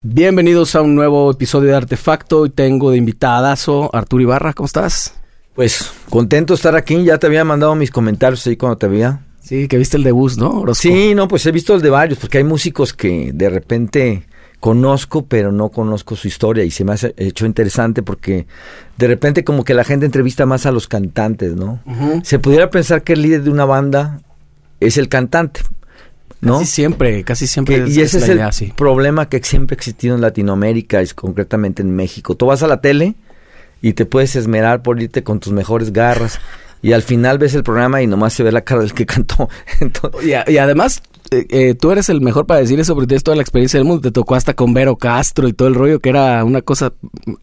Bienvenidos a un nuevo episodio de Artefacto. Hoy tengo de invitadazo Arturo Ibarra. ¿Cómo estás? Pues contento de estar aquí. Ya te había mandado mis comentarios ahí cuando te veía. Sí, que viste el de Bus, ¿no? Orozco. Sí, no, pues he visto el de varios, porque hay músicos que de repente conozco, pero no conozco su historia y se me ha hecho interesante porque de repente como que la gente entrevista más a los cantantes, ¿no? Se pudiera pensar que el líder de una banda es el cantante, Casi siempre, casi siempre. y ese es, el problema que siempre ha existido en Latinoamérica, y concretamente en México. Tú vas a la tele y te puedes esmerar por irte con tus mejores garras. Y al final ves el programa y nomás se ve la cara del que cantó. y, además eh, eh, tú eres el mejor para decir eso porque tienes toda la experiencia del mundo. Te tocó hasta con Vero Castro y todo el rollo que era una cosa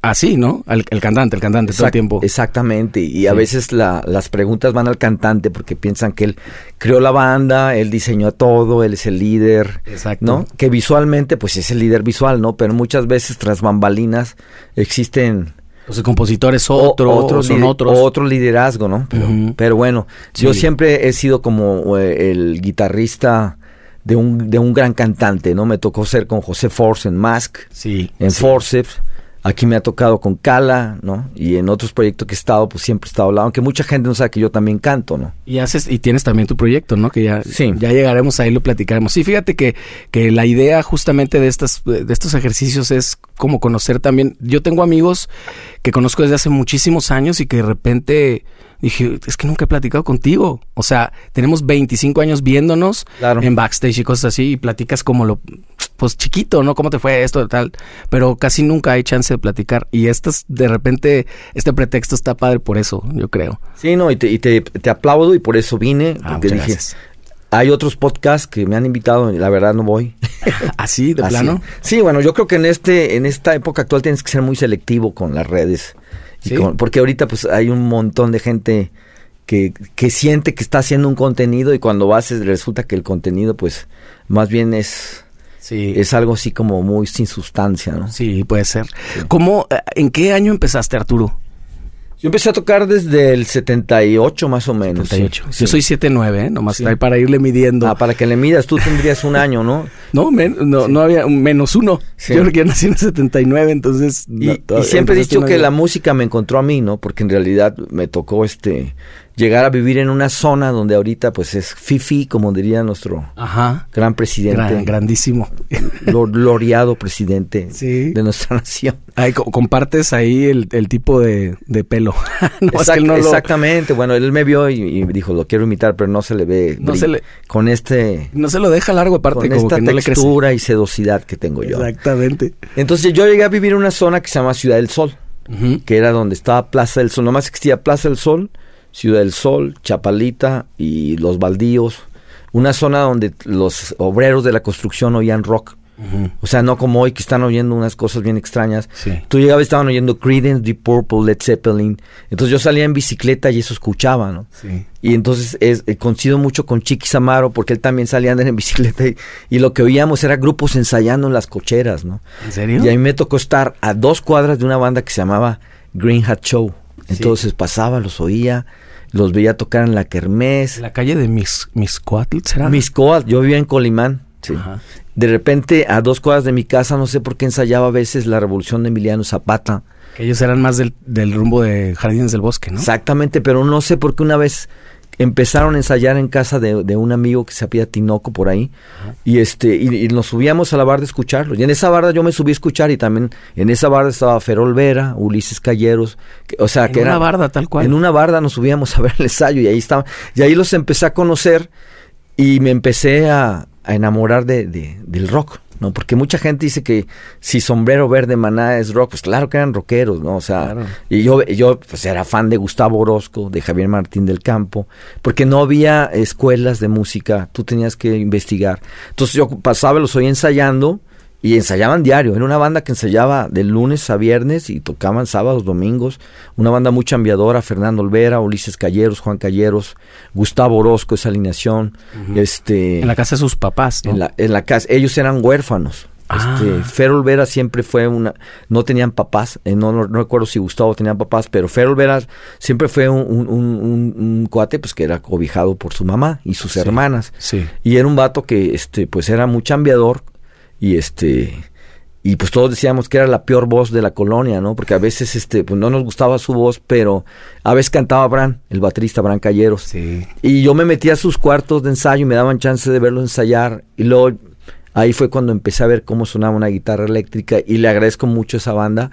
así, ¿no? El, cantante, el cantante todo el tiempo. Exactamente. Y a veces las preguntas van al cantante porque piensan que él creó la banda, él diseñó todo, él es el líder. Exacto. ¿No? Que visualmente, pues es el líder visual, ¿no? Pero muchas veces tras bambalinas existen los compositores otro, son otros. Otro liderazgo, ¿no? Pero, bueno, yo siempre he sido como eh, el guitarrista de un, de un gran cantante, ¿no? Me tocó ser con José Force en Mask, sí, en Forceps. Aquí me ha tocado con Cala, ¿no? Y en otros proyectos que he estado, pues siempre he estado hablando, aunque mucha gente no sabe que yo también canto, ¿no? Y haces, y tienes también tu proyecto, ¿no? Que ya, ya llegaremos ahí, lo platicaremos. Sí, fíjate que, que la idea justamente de estas, de estos ejercicios es como conocer también. Yo tengo amigos que conozco desde hace muchísimos años y que de repente dije, es que nunca he platicado contigo. O sea, tenemos 25 años viéndonos en backstage y cosas así y platicas como lo, pues chiquito, ¿no? ¿Cómo te fue esto tal? Pero casi nunca hay chance de platicar. Y estas, de repente, este pretexto está padre por eso, yo creo. Sí, no, y te, y te, aplaudo y por eso vine. Ah, porque dije, hay otros podcasts que me han invitado y la verdad no voy. ¿Así, de plano? Sí, bueno, yo creo que en este, en esta época actual tienes que ser muy selectivo con las redes porque ahorita pues hay un montón de gente que, que siente que está haciendo un contenido y cuando vas resulta que el contenido pues más bien es... Es algo así como muy sin sustancia, ¿no? Sí, puede ser. ¿Cómo, eh, en qué año empezaste, Arturo? Yo empecé a tocar desde el 78 más o menos. 78. Yo soy 79, ¿eh? Nomás para irle midiendo. Ah, para que le midas, tú tendrías un año, ¿no? no, no, no había menos uno. Yo creo que nací en el 79, entonces... Y, y siempre he dicho que la música me encontró a mí, ¿no? Porque en realidad me tocó este llegar a vivir en una zona donde ahorita pues es fifi, como diría nuestro gran presidente. grandísimo. Gloriado presidente de nuestra nación. compartes ahí el, tipo de, pelo. exactamente. Bueno, él me vio y, dijo, lo quiero imitar, pero no se le ve no se le, con este... No se lo deja largo aparte. Con esta textura y sedosidad que tengo yo. Exactamente. Entonces yo llegué a vivir en una zona que se llama Ciudad del Sol. que era donde estaba Plaza del Sol, nomás existía Plaza del Sol, Ciudad del Sol, Chapalita y Los Baldíos, una zona donde los obreros de la construcción oían rock. O sea, no como hoy que están oyendo unas cosas bien extrañas. Tú llegabas y estaban oyendo Creedence, Deep Purple, Led Zeppelin. Entonces yo salía en bicicleta y eso escuchaba, ¿no? Y entonces es, eh, coincido mucho con Chiqui Samaro porque él también salía a andar en bicicleta y, lo que oíamos era grupos ensayando en las cocheras, ¿no? ¿En serio? Y a mí me tocó estar a dos cuadras de una banda que se llamaba Green Hat Show. Entonces pasaba, los oía los veía tocar en la Kermés. ¿La calle de Mis, Miscoatl será? Miscoatl, yo vivía en Colimán. Sí. De repente, a dos cuadras de mi casa, no sé por qué ensayaba a veces la revolución de Emiliano Zapata. Que ellos eran más del, del rumbo de Jardines del Bosque, ¿no? Exactamente, pero no sé por qué una vez empezaron a ensayar en casa de, un amigo que se apellida Tinoco por ahí. Y este y, nos subíamos a la barda a escucharlo. Y en esa barda yo me subí a escuchar y también en esa barda estaba Ferol Vera Ulises Calleros o sea que en una barda tal cual. En una barda nos subíamos a ver el ensayo y ahí estaba. Y ahí los empecé a conocer y me empecé a, enamorar de, del rock ¿no? Porque mucha gente dice que si Sombrero Verde Maná es rock, pues claro que eran rockeros, ¿no? O sea, y yo, yo pues era fan de Gustavo Orozco, de Javier Martín del Campo, porque no había escuelas de música, tú tenías que investigar. Entonces yo pasaba, los oía ensayando y ensayaban diario. Era una banda que ensayaba de lunes a viernes y tocaban sábados, domingos. Una banda muy chambeadora, Fernando Olvera, Ulises Calleros, Juan Calleros, Gustavo Orozco, esa alineación. este, en la casa de sus papás, En la, en la casa, ellos eran huérfanos. Ah. Este, Fer Olvera siempre fue una, no tenían papás, eh, no, no, recuerdo si Gustavo tenía papás, pero Fer Olvera siempre fue un, un, cuate pues que era cobijado por su mamá y sus hermanas. Sí. Y era un vato que este, pues era muy chambeador, y este y pues todos decíamos que era la peor voz de la colonia, ¿no? Porque a veces este pues no nos gustaba su voz, pero a veces cantaba Bran, el baterista Bran Calleros. Sí. Y yo me metía a sus cuartos de ensayo y me daban chance de verlo ensayar y luego ahí fue cuando empecé a ver cómo sonaba una guitarra eléctrica y le agradezco mucho a esa banda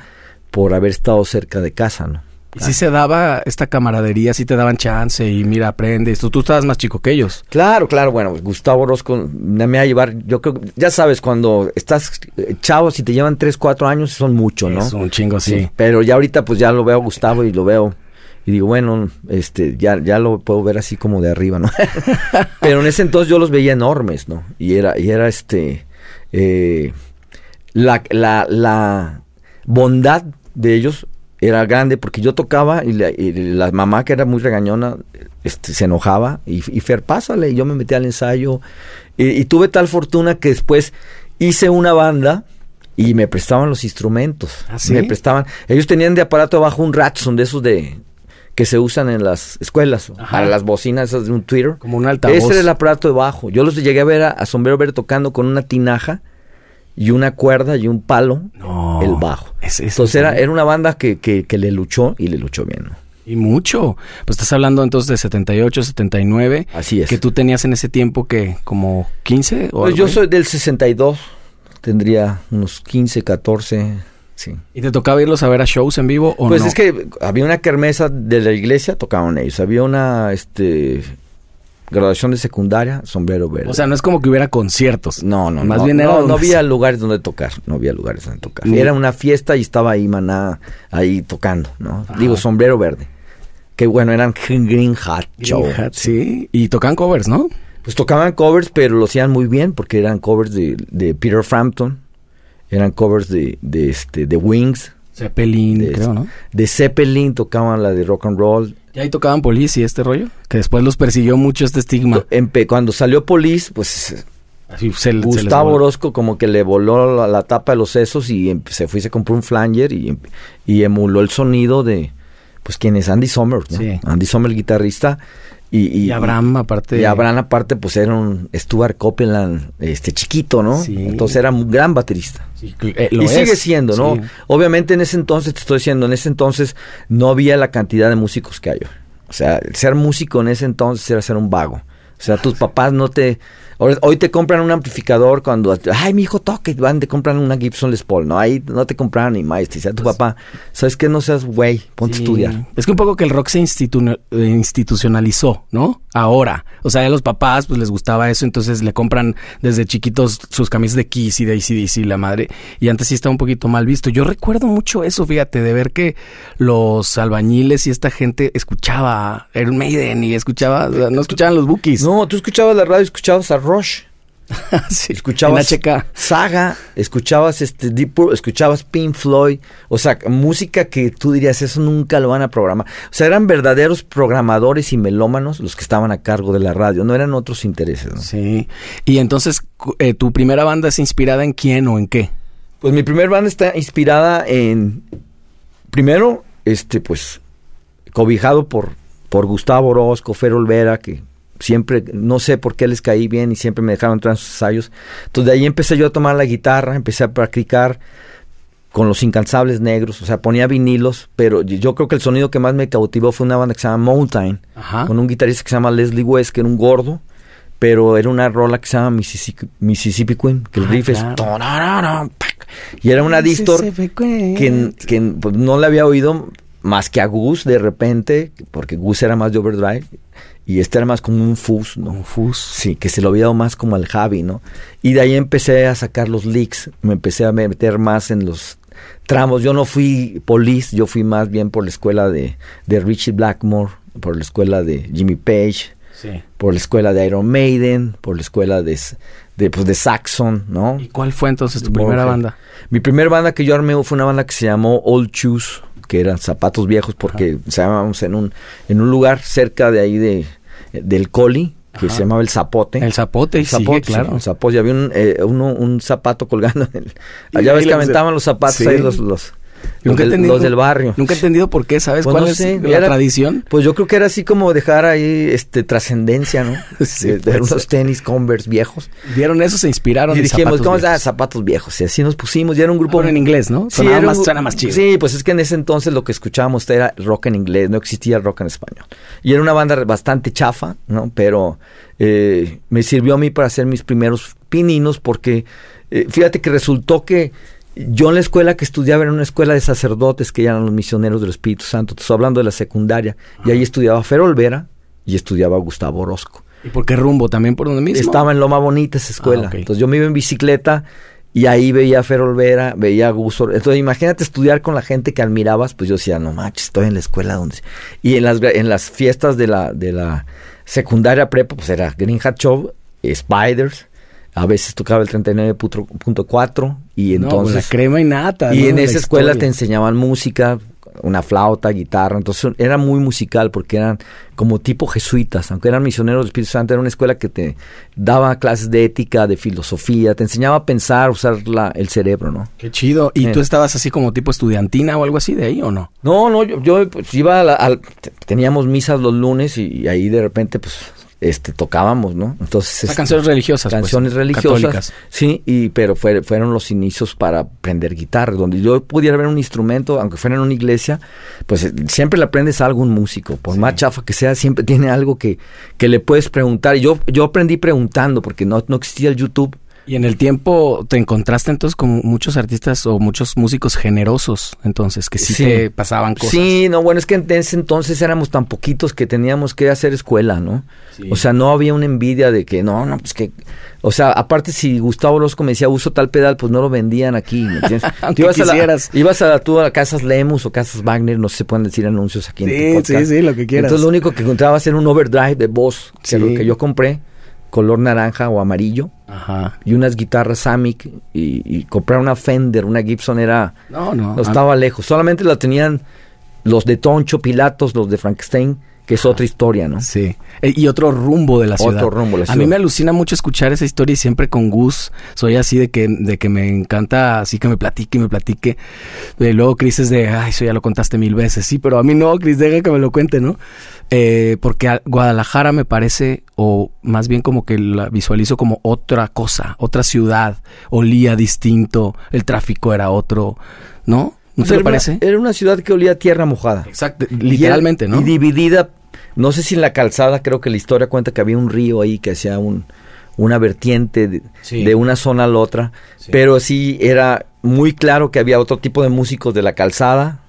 por haber estado cerca de casa, ¿no? Y si se daba esta camaradería, si te daban chance y mira, aprendes. Tú, tú estabas más chico que ellos. Claro, claro. Bueno, Gustavo Orozco me va a llevar, yo creo, ya sabes, cuando estás eh, chavo, si te llevan 3, 4 años, son mucho, ¿no? Es un chingo, sí. Pero ya ahorita pues ya lo veo a Gustavo y lo veo y digo, bueno, este, ya, ya lo puedo ver así como de arriba, ¿no? Pero en ese entonces yo los veía enormes, ¿no? Y era, y era este, eh, la, la, la bondad de ellos era grande porque yo tocaba y la, y la mamá que era muy regañona este, se enojaba y, y Fer, pásale, y yo me metí al ensayo y, y, tuve tal fortuna que después hice una banda y me prestaban los instrumentos. ¿Ah, sí? Me prestaban, ellos tenían de aparato abajo un Ratson de esos de que se usan en las escuelas, Ajá. para las bocinas esas de un Twitter. Como un altavoz. Ese era el aparato de bajo. Yo los llegué a ver a, a Sombrero Verde tocando con una tinaja y una cuerda y un palo No. el bajo. Es- es- Entonces era, era una banda que, que, que le luchó y le luchó bien. ¿no? Y mucho. Pues estás hablando entonces de 78, 79. Así es. Que tú tenías en ese tiempo que como 15 o Pues yo ahí? soy del 62, tendría unos 15, 14, sí. ¿Y te tocaba irlos a ver a shows en vivo o Pues no? es que había una kermesa de la iglesia, tocaban ellos. Había una este graduación de secundaria, sombrero verde. O sea, no es como que hubiera conciertos. no, no, más no, bien era no, no había lugares donde tocar, no había lugares donde tocar. Ni- Era una fiesta y estaba ahí Maná ahí tocando, ¿no? Ajá. Digo, sombrero verde. Que bueno, eran Green Hat Show. Green Hat, sí. Y tocan covers, ¿no? Pues tocaban covers, pero lo hacían muy bien porque eran covers de, de Peter Frampton, eran covers de, de, este, de Wings, Zeppelin, de, creo, ¿no? de Zeppelin, tocaban la de rock and roll. Y ahí tocaban Police y este rollo. Que después los persiguió mucho este estigma. Empe- cuando salió Police, pues Así se- se Gustavo voló. Orozco como que le voló la, la tapa de los sesos y em- se fue y se compró un flanger y, em- y emuló el sonido de, pues, quién es Andy. Sí. Andy Summers, el guitarrista. Y, y, Y Abraham, aparte. Y Abraham aparte, pues era un Stuart Copeland, este chiquito, ¿no? Sí. Entonces era un gran baterista. Sí, eh, lo y es. sigue siendo, ¿no? Sí. Obviamente en ese entonces, te estoy diciendo, en ese entonces no había la cantidad de músicos que hay hoy. O sea, ser músico en ese entonces era ser un vago. O sea, tus papás no te... Hoy, te compran un amplificador cuando... Ay, mi hijo toque. Van, te compran una Gibson Les Paul. No, ahí no te compraron ni más. Te decía tu papá, ¿sabes qué? No seas güey, ponte Pues Sí. a estudiar. Es que un poco que el rock se institu- eh, institucionalizó, ¿no? Ahora. O sea, a los papás pues les gustaba eso, entonces le compran desde chiquitos sus camisas de Kiss y de ACDC, la madre. Y antes sí estaba un poquito mal visto. Yo recuerdo mucho eso, fíjate, de ver que los albañiles y esta gente escuchaba Iron Maiden y escuchaba, o sea, no escuchaban los bookies. No, tú escuchabas la radio, escuchabas a Rush. sí, escuchabas HK. Saga, escuchabas este Deep Purple, escuchabas Pink Floyd, o sea, música que tú dirías, eso nunca lo van a programar. O sea, eran verdaderos programadores y melómanos los que estaban a cargo de la radio, no eran otros intereses. ¿no? Sí. Y entonces, eh, ¿tu primera banda es inspirada en quién o en qué? Pues mi primer banda está inspirada en, primero, este, pues, cobijado por, por Gustavo Orozco, Fer Olvera, que siempre, no sé por qué les caí bien y siempre me dejaron entrar en sus ensayos. Entonces de ahí empecé yo a tomar la guitarra, empecé a practicar con los incansables negros, o sea, ponía vinilos, pero yo creo que el sonido que más me cautivó fue una banda que se llama Mountain, Ajá. con un guitarrista que se llama Leslie West, que era un gordo, pero era una rola que se llama Mississippi, Mississippi Queen, que el Ah, riff claro. es... Y era una distor que, que, pues, no le había oído más que a Gus de repente, porque Gus era más de overdrive y este era más como un fuzz, ¿no? Confus. Sí, que se lo había dado más como al Javi, ¿no? Y de ahí empecé a sacar los leaks, me empecé a meter más en los tramos. Yo no fui police, yo fui más bien por la escuela de, de Richie Blackmore, por la escuela de Jimmy Page, Sí. por la escuela de Iron Maiden, por la escuela de, de, pues, de Saxon, ¿no? ¿Y cuál fue entonces tu Morgan. primera banda? Mi primer banda que yo armé fue una banda que se llamó Old Shoes, que eran zapatos viejos porque llamábamos en un en un lugar cerca de ahí de del Coli que Ajá. se llamaba el Zapote. El zapote, El sigue, zapote, claro. el zapote. Y había un, eh, uno- un zapato colgando. En el, allá ves que aventaban los zapatos Sí. ahí los, los Los, del, los del, barrio. Nunca he entendido por qué, ¿sabes pues cuál es la tradición? Pues yo creo que era así como dejar ahí este trascendencia, ¿no? sí, de, unos tenis Converse viejos. Vieron eso, se inspiraron. Y dijimos, ¿cómo zapatos, zapatos viejos? Y así nos pusimos. Y era un grupo. en inglés, ¿no? Sí, era más, suena más chido. Sí, pues es que en ese entonces lo que escuchábamos era rock en inglés, no existía rock en español. Y era una banda bastante chafa, ¿no? Pero eh, me sirvió a mí para hacer mis primeros pininos porque eh, fíjate que resultó que yo en la escuela que estudiaba era una escuela de sacerdotes que eran los misioneros del Espíritu Santo. Estoy hablando de la secundaria. Y ahí estudiaba Fer Olvera y estudiaba Gustavo Orozco. ¿Y por qué rumbo? ¿También por donde mismo? Estaba en Loma Bonita esa escuela. Ah, Entonces yo me iba en bicicleta y ahí veía a Fer Olvera, veía a Gusto. Entonces imagínate estudiar con la gente que admirabas. Pues yo decía, no manches, estoy en la escuela donde... Y en las, en las fiestas de la, de la secundaria prepa, pues era Green Hat Show, Spiders a veces tocaba el 39.4 y entonces... la crema y nata. Y en esa escuela te enseñaban música, una flauta, guitarra, entonces era muy musical porque eran como tipo jesuitas, aunque eran misioneros del Espíritu Santo, era una escuela que te daba clases de ética, de filosofía, te enseñaba a pensar, usar la, el cerebro, ¿no? Qué chido. ¿Y tú estabas así como tipo estudiantina o algo así de ahí o no? No, no, yo, pues, iba a teníamos misas los lunes y ahí de repente pues este tocábamos, ¿no? Entonces este, canciones religiosas, pues, canciones religiosas, sí, y pero fueron los inicios para aprender guitarra, donde yo pudiera ver un instrumento, aunque fuera en una iglesia, pues eh, siempre le aprendes a algún músico, por más chafa que sea, siempre tiene algo que, que le puedes preguntar. Yo yo aprendí preguntando porque no no existía el YouTube. Y en el tiempo te encontraste entonces con muchos artistas o muchos músicos generosos, entonces, que sí, te pasaban cosas. Sí, no, bueno, es que en ese entonces éramos tan poquitos que teníamos que hacer escuela, ¿no? O sea, no había una envidia de que, no, no, pues que... O sea, aparte si Gustavo Orozco me decía, uso tal pedal, pues no lo vendían aquí, ¿me entiendes? ibas, a la, ibas a tú a Casas Lemus o Casas Wagner, no se pueden decir anuncios aquí en Sí, sí, sí, lo que quieras. Entonces lo único que encontrabas era un overdrive de voz, que, lo que yo compré color naranja o amarillo. Ajá. Y unas guitarras Samick y, comprar una Fender, una Gibson era... No, no. No estaba lejos. Solamente la tenían los de Toncho, Pilatos, los de Frankenstein que es otra historia, ¿no? Sí. E, y otro rumbo de la ciudad. Otro rumbo de la ciudad. A mí me alucina mucho escuchar esa historia y siempre con Gus soy así de que, de que me encanta así que me platique y me platique. Y luego Cris es de, ay, eso ya lo contaste mil veces. Sí, pero a mí no, Cris, deja que me lo cuente, ¿no? Eh, porque Guadalajara me parece, o más bien como que la visualizo como otra cosa, otra ciudad. Olía distinto, el tráfico era otro, ¿no? ¿No te parece? era una ciudad que olía a tierra mojada. Exacto, literalmente, ¿no? Y dividida, no sé si en la calzada, creo que la historia cuenta que había un río ahí que hacía un, una vertiente de, una zona a la otra, pero sí era muy claro que había otro tipo de músicos de la calzada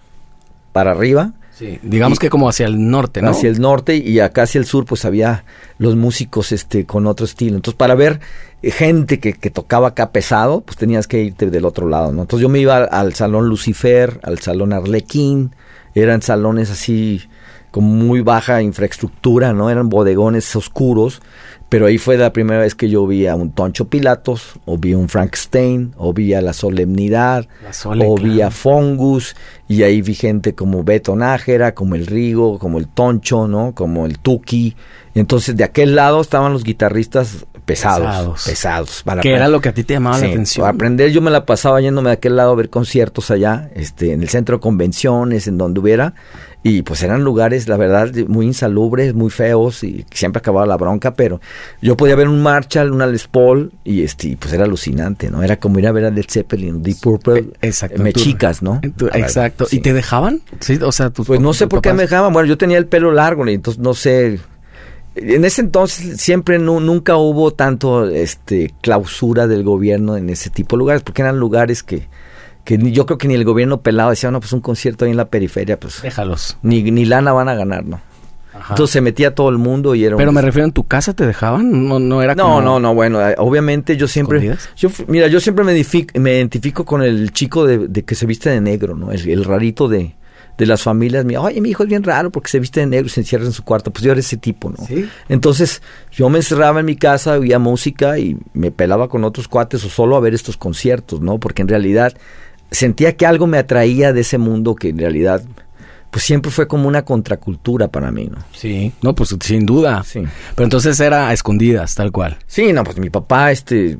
para arriba Sí, digamos que como hacia el norte, ¿no? Hacia el norte y acá hacia el sur pues había los músicos este con otro estilo. Entonces para ver eh, gente que, que tocaba acá pesado, pues tenías que irte del otro lado, ¿no? Entonces yo me iba al, salón Lucifer, al salón Arlequín, eran salones así con muy baja infraestructura, ¿no? Eran bodegones oscuros pero ahí fue la primera vez que yo vi a un Toncho Pilatos, o vi a un Frankenstein, o vi a La Solemnidad, o vi a Fongus, y ahí vi gente como Beto Nájera, como el Rigo, como el Toncho, ¿no? Como el Tuki. Y entonces de aquel lado estaban los guitarristas pesados. Pesados. para que era lo que a ti te llamaba la atención. Para aprender yo me la pasaba yéndome de aquel lado a ver conciertos allá, este, en el centro de convenciones, en donde hubiera. Y pues eran lugares, la verdad, muy insalubres, muy feos y siempre acababa la bronca, pero yo podía ver un Marshall, una Les Paul y este, pues era alucinante, ¿no? Era como ir a ver a Led Zeppelin, Deep Purple, eh, exacto, me chicas, ¿no? exacto. ¿Y te dejaban? Sí, o sea, pues no sé por qué me dejaban. Bueno, yo tenía el pelo largo, y entonces no sé. En ese entonces siempre nunca hubo tanto este clausura del gobierno en ese tipo de lugares, porque eran lugares que que yo creo que ni el gobierno pelado decía, no, pues un concierto ahí en la periferia, pues... Déjalos. Ni, ni lana van a ganar, ¿no? Entonces se metía todo el mundo y era... Pero me refiero, ¿en tu casa te dejaban? No, no era No, no, no, bueno, eh, obviamente yo siempre... Yo, mira, yo siempre me identifico, me identifico con el chico de, que se viste de negro, ¿no? El, rarito de, de las familias. Mi, Oye, mi hijo es bien raro porque se viste de negro y se encierra en su cuarto. Pues yo era ese tipo, ¿no? ¿Sí? Entonces yo me encerraba en mi casa, oía música y me pelaba con otros cuates o solo a ver estos conciertos, ¿no? Porque en realidad sentía que algo me atraía de ese mundo que en realidad pues siempre fue como una contracultura para mí, ¿no? Sí, no, pues sin duda. Sí. Pero entonces era a escondidas, tal cual. Sí, no, pues mi papá, este,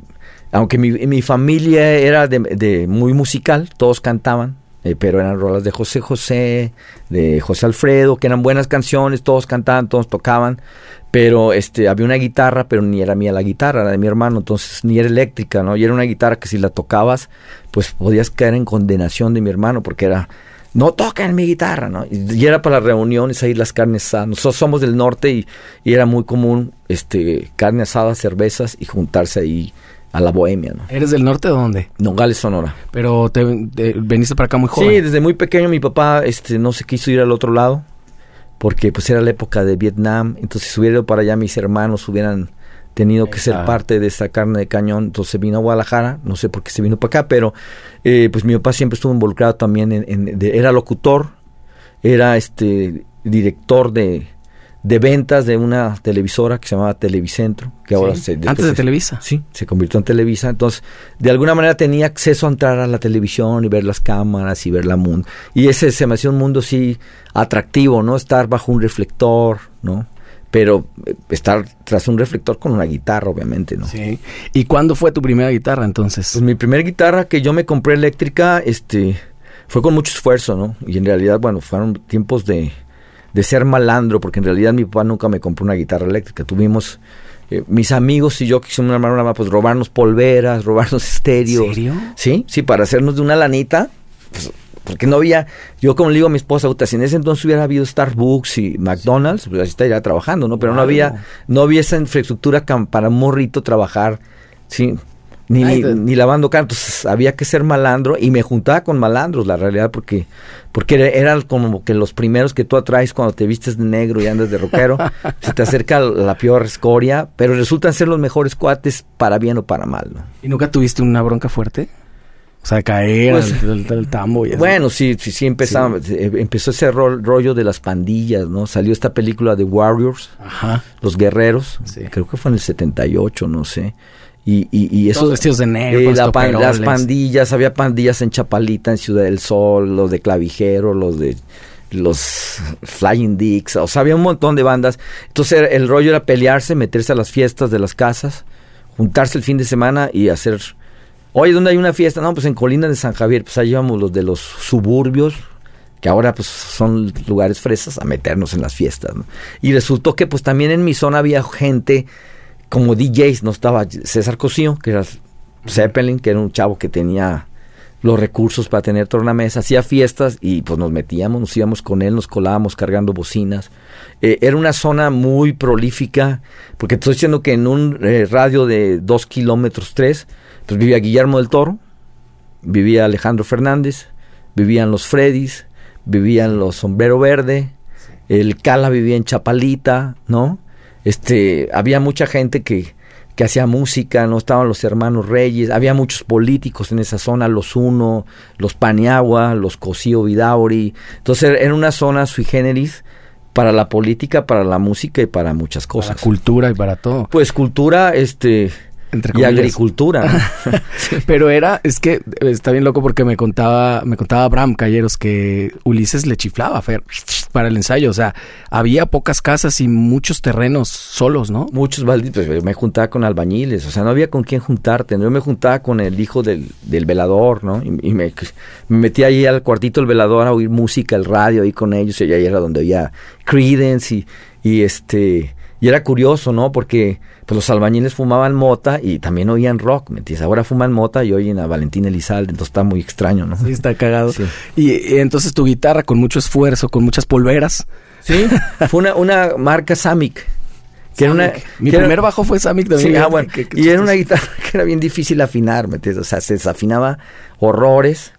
aunque mi, mi familia era de, muy musical, todos cantaban, eh, pero eran rolas de José José, de José Alfredo, que eran buenas canciones, todos cantaban, todos tocaban, pero este había una guitarra, pero ni era mía la guitarra, era de mi hermano, entonces ni era eléctrica, ¿no? Y era una guitarra que si la tocabas, pues podías caer en condenación de mi hermano, porque era no toquen mi guitarra, ¿no? Y, era para las reuniones ahí las carnes asadas. Nosotros somos del norte y, y, era muy común este carne asada, cervezas y juntarse ahí a la bohemia, ¿no? ¿Eres del norte de dónde? Nogales, Sonora. Pero te, veniste para acá muy joven. Sí, desde muy pequeño mi papá este no se quiso ir al otro lado porque pues era la época de Vietnam, entonces si hubiera ido para allá mis hermanos hubieran tenido que ser parte de esa carne de cañón, entonces vino a Guadalajara, no sé por qué se vino para acá, pero eh, pues mi papá siempre estuvo involucrado también en, era locutor, era este director de, de ventas de una televisora que se llamaba Televicentro, que ahora se... Antes de Televisa. Sí, se convirtió en Televisa. Entonces, de alguna manera tenía acceso a entrar a la televisión y ver las cámaras y ver la mundo. Y ese se me hacía un mundo así atractivo, ¿no? Estar bajo un reflector, ¿no? Pero eh, estar tras un reflector con una guitarra, obviamente, ¿no? Sí. ¿Y cuándo fue tu primera guitarra entonces? Pues mi primera guitarra que yo me compré eléctrica, este, fue con mucho esfuerzo, ¿no? Y en realidad, bueno, fueron tiempos de de ser malandro, porque en realidad mi papá nunca me compró una guitarra eléctrica. Tuvimos, eh, mis amigos y yo quisimos armar una, pues robarnos polveras, robarnos estéreos. ¿En serio? Sí, sí, para hacernos de una lanita, pues, porque no había, yo como le digo a mi esposa, si en ese entonces hubiera habido Starbucks y McDonald's, pues así estaría trabajando, ¿no? Pero no había, no había esa infraestructura para un morrito trabajar, sí, ni, ni, lavando cantos, había que ser malandro y me juntaba con malandros, la realidad, porque porque eran como que los primeros que tú atraes cuando te vistes de negro y andas de rockero, se te acerca la peor escoria, pero resultan ser los mejores cuates para bien o para mal. ¿no? ¿Y nunca tuviste una bronca fuerte? O sea, caer pues, el, tambo y Bueno, sí, sí, sí, empezaba, eh, empezó ese rollo de las pandillas, ¿no? Salió esta película de Warriors, Ajá. Los Guerreros, creo que fue en el 78, no sé. Y, y, y esos vestidos de negro, las pandillas, había pandillas en Chapalita, en Ciudad del Sol, los de Clavijero, los de los Flying Dicks, o sea, había un montón de bandas. Entonces el rollo era pelearse, meterse a las fiestas de las casas, juntarse el fin de semana y hacer, oye, ¿dónde hay una fiesta? No, pues en Colina de San Javier, pues ahí íbamos los de los suburbios, que ahora pues son lugares fresas, a meternos en las fiestas. Y resultó que pues también en mi zona había gente como DJs no estaba César Cosío, que era Zeppelin, que era un chavo que tenía los recursos para tener tornamesa, hacía fiestas y pues nos metíamos, nos íbamos con él, nos colábamos cargando bocinas. Eh, era una zona muy prolífica, porque estoy diciendo que en un eh, radio de dos kilómetros, tres, pues vivía Guillermo del Toro, vivía Alejandro Fernández, vivían los Freddys, vivían los Sombrero Verde, el Cala vivía en Chapalita, ¿no? Este, había mucha gente que, que hacía música, no estaban los hermanos Reyes, había muchos políticos en esa zona, los Uno, los Paniagua, los Cosío Vidauri, entonces era una zona sui generis para la política, para la música y para muchas cosas. Para cultura y para todo. Pues cultura, este, y agricultura. Pero era, es que está bien loco porque me contaba, me contaba Abraham Calleros que Ulises le chiflaba Fer, para el ensayo. O sea, había pocas casas y muchos terrenos solos, ¿no? Muchos malditos. Pues, me juntaba con albañiles, o sea, no había con quién juntarte. Yo me juntaba con el hijo del, del velador, ¿no? Y, me, me, metía ahí al cuartito del velador a oír música, el radio ahí con ellos. Y ahí era donde había Credence y, y este y era curioso, ¿no? Porque pues, los albañiles fumaban mota y también oían rock, ¿me entiendes? Ahora fuman mota y oyen a Valentín Elizalde, entonces está muy extraño, ¿no? Sí, está cagado. Y, entonces tu guitarra con mucho esfuerzo, con muchas polveras. Sí, fue una, una marca Samic. Que era una, Mi primer bajo fue Samic también. Sí, ah, bueno. y era una guitarra que era bien difícil afinar, ¿me entiendes? O sea, se desafinaba horrores.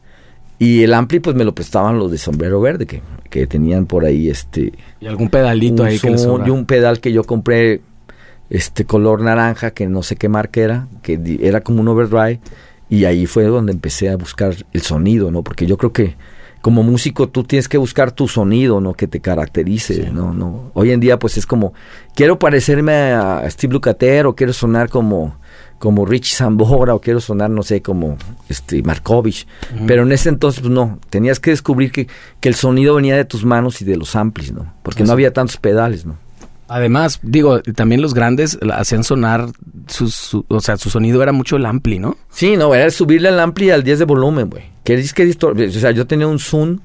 Y el ampli pues me lo prestaban los de sombrero verde que, que tenían por ahí este y algún pedalito ahí que y un pedal que yo compré este color naranja que no sé qué marca era, que era como un overdrive y ahí fue donde empecé a buscar el sonido, ¿no? Porque yo creo que como músico tú tienes que buscar tu sonido, ¿no? Que te caracterice, ¿no? no Hoy en día pues es como quiero parecerme a Steve Lukather o quiero sonar como como Richie Zambora o quiero sonar, no sé, como este Markovich. Pero en ese entonces, pues no, tenías que descubrir que, que, el sonido venía de tus manos y de los amplis, ¿no? Porque no había tantos pedales, ¿no? Además, digo, también los grandes hacían sonar, sus, o sea, su sonido era mucho el ampli, ¿no? Sí, no, era subirle al ampli al 10 de volumen, güey. Que es que o sea, yo tenía un Zoom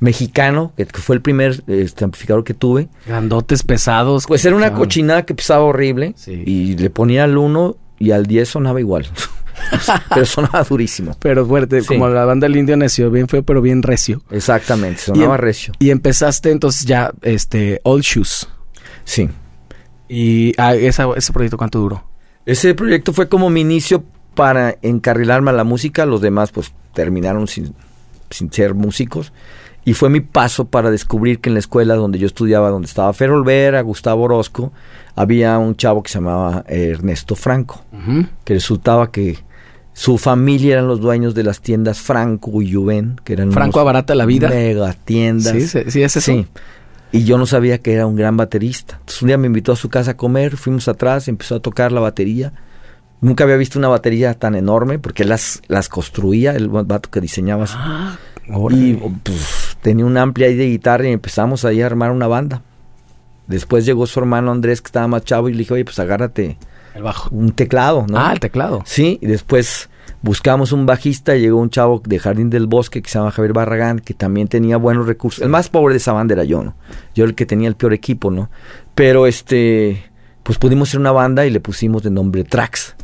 mexicano, que, fue el primer este, amplificador que tuve. Grandotes pesados. Pues era una cochinada que pesaba horrible. Y le ponía al 1 y al 10 sonaba igual. pero sonaba durísimo. Pero fuerte, como la banda del Indio Necio, bien feo, pero bien recio. Exactamente, sonaba em- recio. Y empezaste entonces ya, este, Old Shoes. Sí. ¿Y ah, ese proyecto cuánto duró? Ese proyecto fue como mi inicio para encarrilarme a la música. Los demás, pues, terminaron sin, sin ser músicos. Y fue mi paso para descubrir que en la escuela donde yo estudiaba, donde estaba Fer Olvera, Gustavo Orozco, había un chavo que se llamaba Ernesto Franco, que resultaba que su familia eran los dueños de las tiendas Franco y Juven, que eran Franco abarata la vida. Mega tiendas. Sí, sí, es eso. Sí. Y yo no sabía que era un gran baterista. Entonces un día me invitó a su casa a comer, fuimos atrás, empezó a tocar la batería. Nunca había visto una batería tan enorme porque las, las construía el vato que diseñaba. Ah, y pues, tenía una amplia ahí de guitarra y empezamos ahí a armar una banda. Después llegó su hermano Andrés, que estaba más chavo, y le dije, oye, pues agárrate el bajo. un teclado, ¿no? Ah, el teclado. Sí, y después buscamos un bajista y llegó un chavo de Jardín del Bosque que se llama Javier Barragán, que también tenía buenos recursos. El más pobre de esa banda era yo, ¿no? Yo el que tenía el peor equipo, ¿no? Pero este, pues pudimos ser una banda y le pusimos de nombre Trax.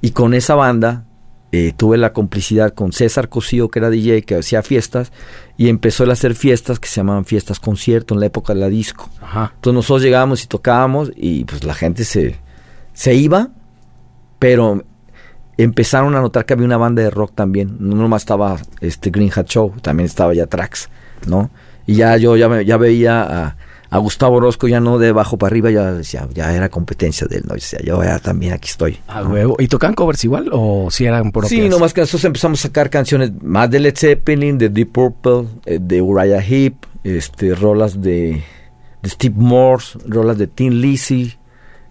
Y con esa banda eh, tuve la complicidad con César Cosío, que era DJ, que hacía fiestas, y empezó a hacer fiestas que se llamaban fiestas concierto en la época de la disco. Entonces nosotros llegábamos y tocábamos y pues la gente se, se iba, pero empezaron a notar que había una banda de rock también. No nomás estaba este Green Hat Show, también estaba ya Trax, ¿no? Y ya yo ya, ya veía a a Gustavo Orozco ya no de abajo para arriba, ya decía, ya era competencia de él, ¿no? Decía, yo ya también aquí estoy. A huevo. ¿Y tocan covers igual o si eran propias? Sí, nomás que nosotros empezamos a sacar canciones más de Led Zeppelin, de Deep Purple, eh, de Uriah Heep, este, rolas de, Steve Morse, rolas de Tim Lizzy.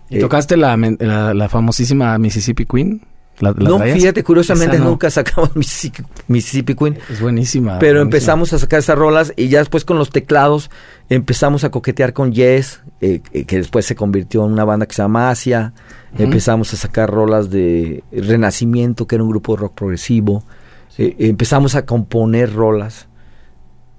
¿Y tocaste la, la famosísima Mississippi Queen? No, fíjate, curiosamente nunca sacamos Mississippi, Queen. Es buenísima. Pero empezamos a sacar esas rolas y ya después con los teclados empezamos a coquetear con Yes, eh, eh, que después se convirtió en una banda que se llama Asia. Empezamos a sacar rolas de Renacimiento, que era un grupo de rock progresivo. Eh, empezamos a componer rolas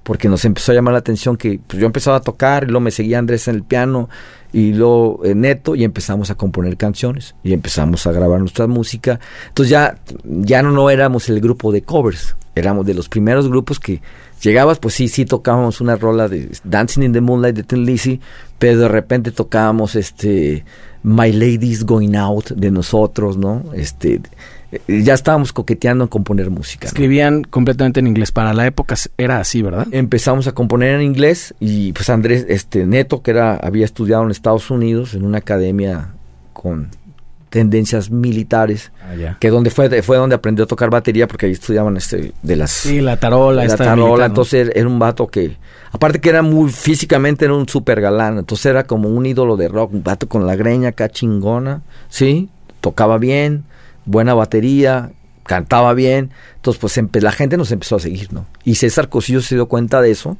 porque nos empezó a llamar la atención que pues, yo empezaba a tocar y luego me seguía Andrés en el piano y luego eh, Neto y empezamos a componer canciones y empezamos a grabar nuestra música. Entonces ya, ya no, no éramos el grupo de covers, éramos de los primeros grupos que llegabas, pues sí, sí tocábamos una rola de Dancing in the Moonlight de Tin Lizzy, pero de repente tocábamos este My Lady's Going Out de nosotros, ¿no? Este ya estábamos coqueteando en componer música. Escribían completamente en inglés. Para la época era así, ¿verdad? Empezamos a componer en inglés y pues Andrés, este Neto, que era, había estudiado en Estados Unidos en una academia con tendencias militares, ah, que donde fue fue donde aprendió a tocar batería porque ahí estudiaban este de las sí la tarola la tarola entonces era un vato que aparte que era muy físicamente era un super galán entonces era como un ídolo de rock un vato con la greña acá chingona sí tocaba bien buena batería, cantaba bien. Entonces, pues la gente nos empezó a seguir, ¿no? Y César Cosillo se dio cuenta de eso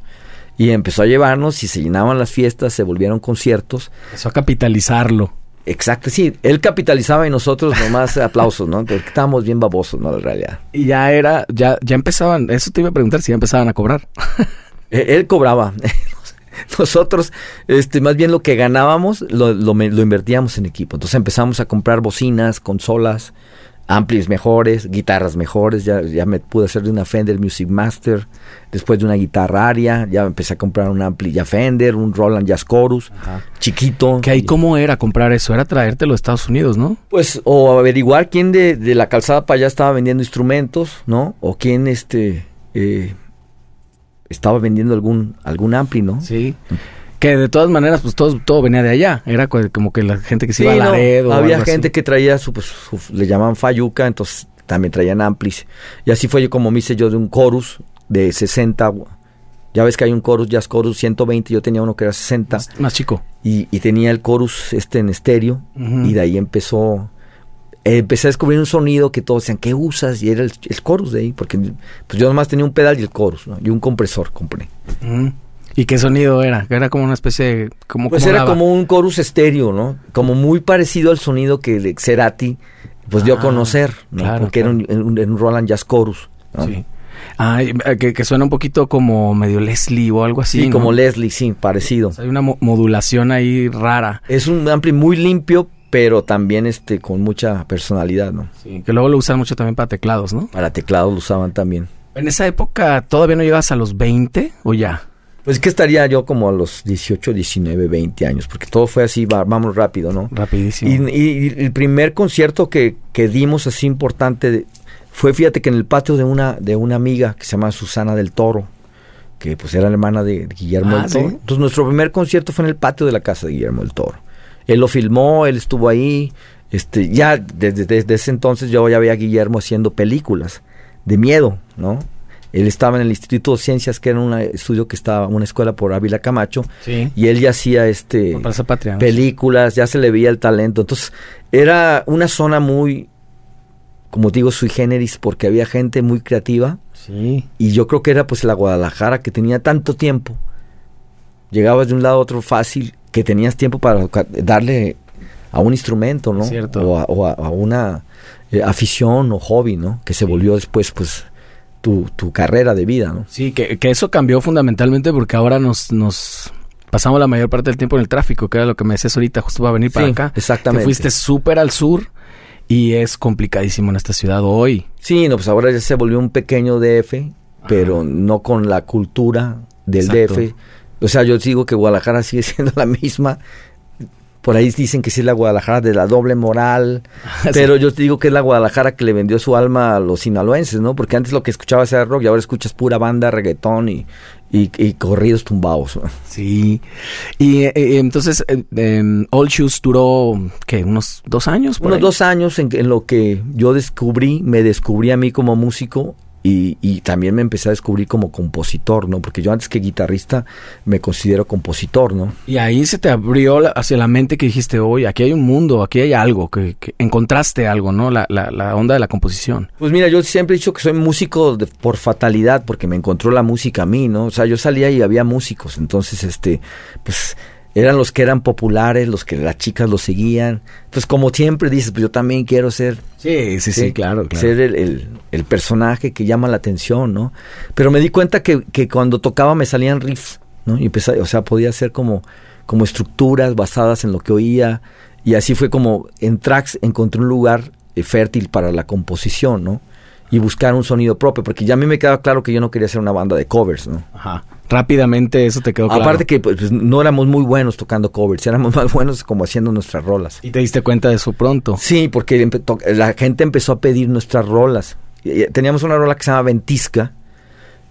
y empezó a llevarnos y se llenaban las fiestas, se volvieron conciertos. Empezó a capitalizarlo. Exacto, sí, él capitalizaba y nosotros nomás aplausos, ¿no? Porque estábamos bien babosos, ¿no? En realidad. Y ya era, ya, ya empezaban, eso te iba a preguntar si ya empezaban a cobrar. E, él, cobraba. Nosotros, este, más bien lo que ganábamos, lo, lo, lo invertíamos en equipo. Entonces empezamos a comprar bocinas, consolas, amplis mejores, guitarras mejores, ya, ya me pude hacer de una Fender Music Master, después de una guitarra aria, ya empecé a comprar un ampli ya Fender, un Roland Jazz Chorus, chiquito. ¿Qué ahí cómo era comprar eso? Era traértelo a Estados Unidos, ¿no? Pues, o averiguar quién de, de la calzada para allá estaba vendiendo instrumentos, ¿no? O quién este eh, estaba vendiendo algún, algún ampli, ¿no? Sí. Que de todas maneras, pues todo, todo venía de allá. Era como que la gente que se iba a Laredo. había gente que traía su, pues, le llamaban Fayuca, entonces también traían amplis. Y así fue yo como me hice yo de un chorus de 60. Ya ves que hay un chorus, jazz chorus 120, yo tenía uno que era 60. Más, chico. Y, tenía el chorus este en estéreo. Y de ahí empezó empecé a descubrir un sonido que todos decían, ¿qué usas? Y era el, el chorus de ahí, porque pues yo nomás tenía un pedal y el chorus, ¿no? Y un compresor compré. ¿Y qué sonido era? Era como una especie de... Como, pues era como un chorus estéreo, ¿no? Como muy parecido al sonido que Cerati pues dio a ah, conocer, ¿no? Claro, Porque era un, un, Roland Jazz Chorus. Sí. Ah, que, suena un poquito como medio Leslie o algo así. Sí, como Leslie, sí, parecido. hay una modulación ahí rara. Es un ampli muy limpio, pero también este con mucha personalidad, ¿no? Sí, que luego lo usan mucho también para teclados, ¿no? Para teclados lo usaban también. En esa época, ¿todavía no llegas a los 20 o ya? Pues es que estaría yo como a los 18, 19, 20 años, porque todo fue así, vamos rápido, ¿no? Rapidísimo. Y, el primer concierto que, que dimos así importante fue, fíjate que en el patio de una, de una amiga que se llama Susana del Toro, que pues era la hermana de Guillermo ah, del Toro. Entonces nuestro primer concierto fue en el patio de la casa de Guillermo del Toro. Él lo filmó, él estuvo ahí. Este, ya desde, desde ese entonces yo ya veía a Guillermo haciendo películas de miedo, ¿no? Él estaba en el Instituto de Ciencias, que era un estudio que estaba, una escuela por Ávila Camacho, y él ya hacía este películas, ya se le veía el talento. Entonces, era una zona muy, como digo, sui generis, porque había gente muy creativa. Y yo creo que era pues la Guadalajara que tenía tanto tiempo. Llegabas de un lado a otro fácil, que tenías tiempo para darle a un instrumento, ¿no? O, a, una eh, afición o hobby, ¿no? Que se volvió después, pues, tu, tu carrera de vida, ¿no? Sí, que, que, eso cambió fundamentalmente porque ahora nos, nos pasamos la mayor parte del tiempo en el tráfico, que era lo que me decías ahorita, justo para venir para acá. Exactamente. Te fuiste súper al sur y es complicadísimo en esta ciudad hoy. Sí, no, pues ahora ya se volvió un pequeño DF, pero no con la cultura del DF. O sea, yo digo que Guadalajara sigue siendo la misma por ahí dicen que sí es la Guadalajara de la doble moral, pero yo te digo que es la Guadalajara que le vendió su alma a los sinaloenses, ¿no? Porque antes lo que escuchabas era rock y ahora escuchas pura banda, reggaetón y, y, corridos tumbados. Sí. Y eh, eh, entonces, eh, em, All Shoes duró, ¿qué? ¿Unos dos años? Unos dos años en, en lo que yo descubrí, me descubrí a mí como músico y, también me empecé a descubrir como compositor, ¿no? Porque yo antes que guitarrista me considero compositor, ¿no? Y ahí se te abrió hacia la mente que dijiste, oye, aquí hay un mundo, aquí hay algo, que, encontraste algo, ¿no? La, la, onda de la composición. Pues mira, yo siempre he dicho que soy músico por fatalidad, porque me encontró la música a mí, ¿no? O sea, yo salía y había músicos, entonces, este, pues eran los que eran populares, los que las chicas los seguían. Entonces, como siempre dices, pues yo también quiero ser. Sí, sí, sí, claro, Ser el, el, personaje que llama la atención, ¿no? Pero me di cuenta que, que cuando tocaba me salían riffs, ¿no? Y empecé, o sea, podía ser como, como estructuras basadas en lo que oía. Y así fue como en tracks encontré un lugar eh, fértil para la composición, ¿no? Y buscar un sonido propio, porque ya a mí me quedaba claro que yo no quería ser una banda de covers, ¿no? Ajá rápidamente eso te quedó claro. Aparte que pues, pues, no éramos muy buenos tocando covers, éramos más buenos como haciendo nuestras rolas. ¿Y te diste cuenta de eso pronto? Sí, porque la gente empezó a pedir nuestras rolas. Teníamos una rola que se llama Ventisca,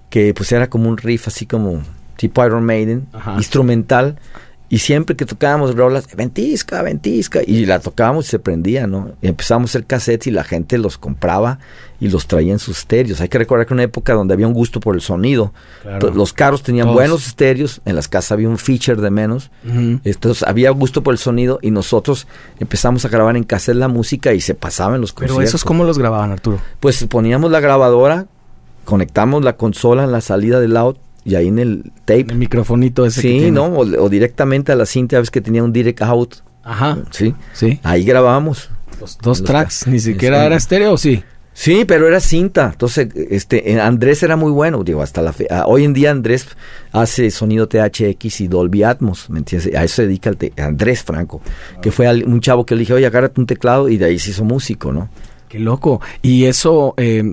que pues era como un riff así como tipo Iron Maiden, instrumental, y siempre que tocábamos rolas, ventisca, ventisca, y la tocábamos y se prendía, ¿no? Y empezamos a hacer cassettes y la gente los compraba y los traía en sus estéreos. Hay que recordar que una época donde había un gusto por el sonido. Los carros tenían buenos estéreos, en las casas había un feature de menos. Entonces había gusto por el sonido y nosotros empezamos a grabar en cassette la música y se pasaban los conciertos. Pero esos cómo los grababan, Arturo? Pues poníamos la grabadora, conectamos la consola en la salida del auto y ahí en el tape. El microfonito ese. Sí, ¿no? O, directamente a la cinta, ves que tenía un direct out. Ajá. Sí. Sí. Ahí grabamos. Los dos tracks, ni siquiera era estéreo, sí. Sí, pero era cinta. Entonces, este, Andrés era muy bueno, digo, hasta la fe. Ah, hoy en día Andrés hace sonido THX y Dolby Atmos, ¿me entiendes? A eso se dedica el Andrés Franco, que fue un chavo que le dije, oye, agárrate un teclado y de ahí se hizo músico, ¿no? Qué loco. ¿Y eso eh,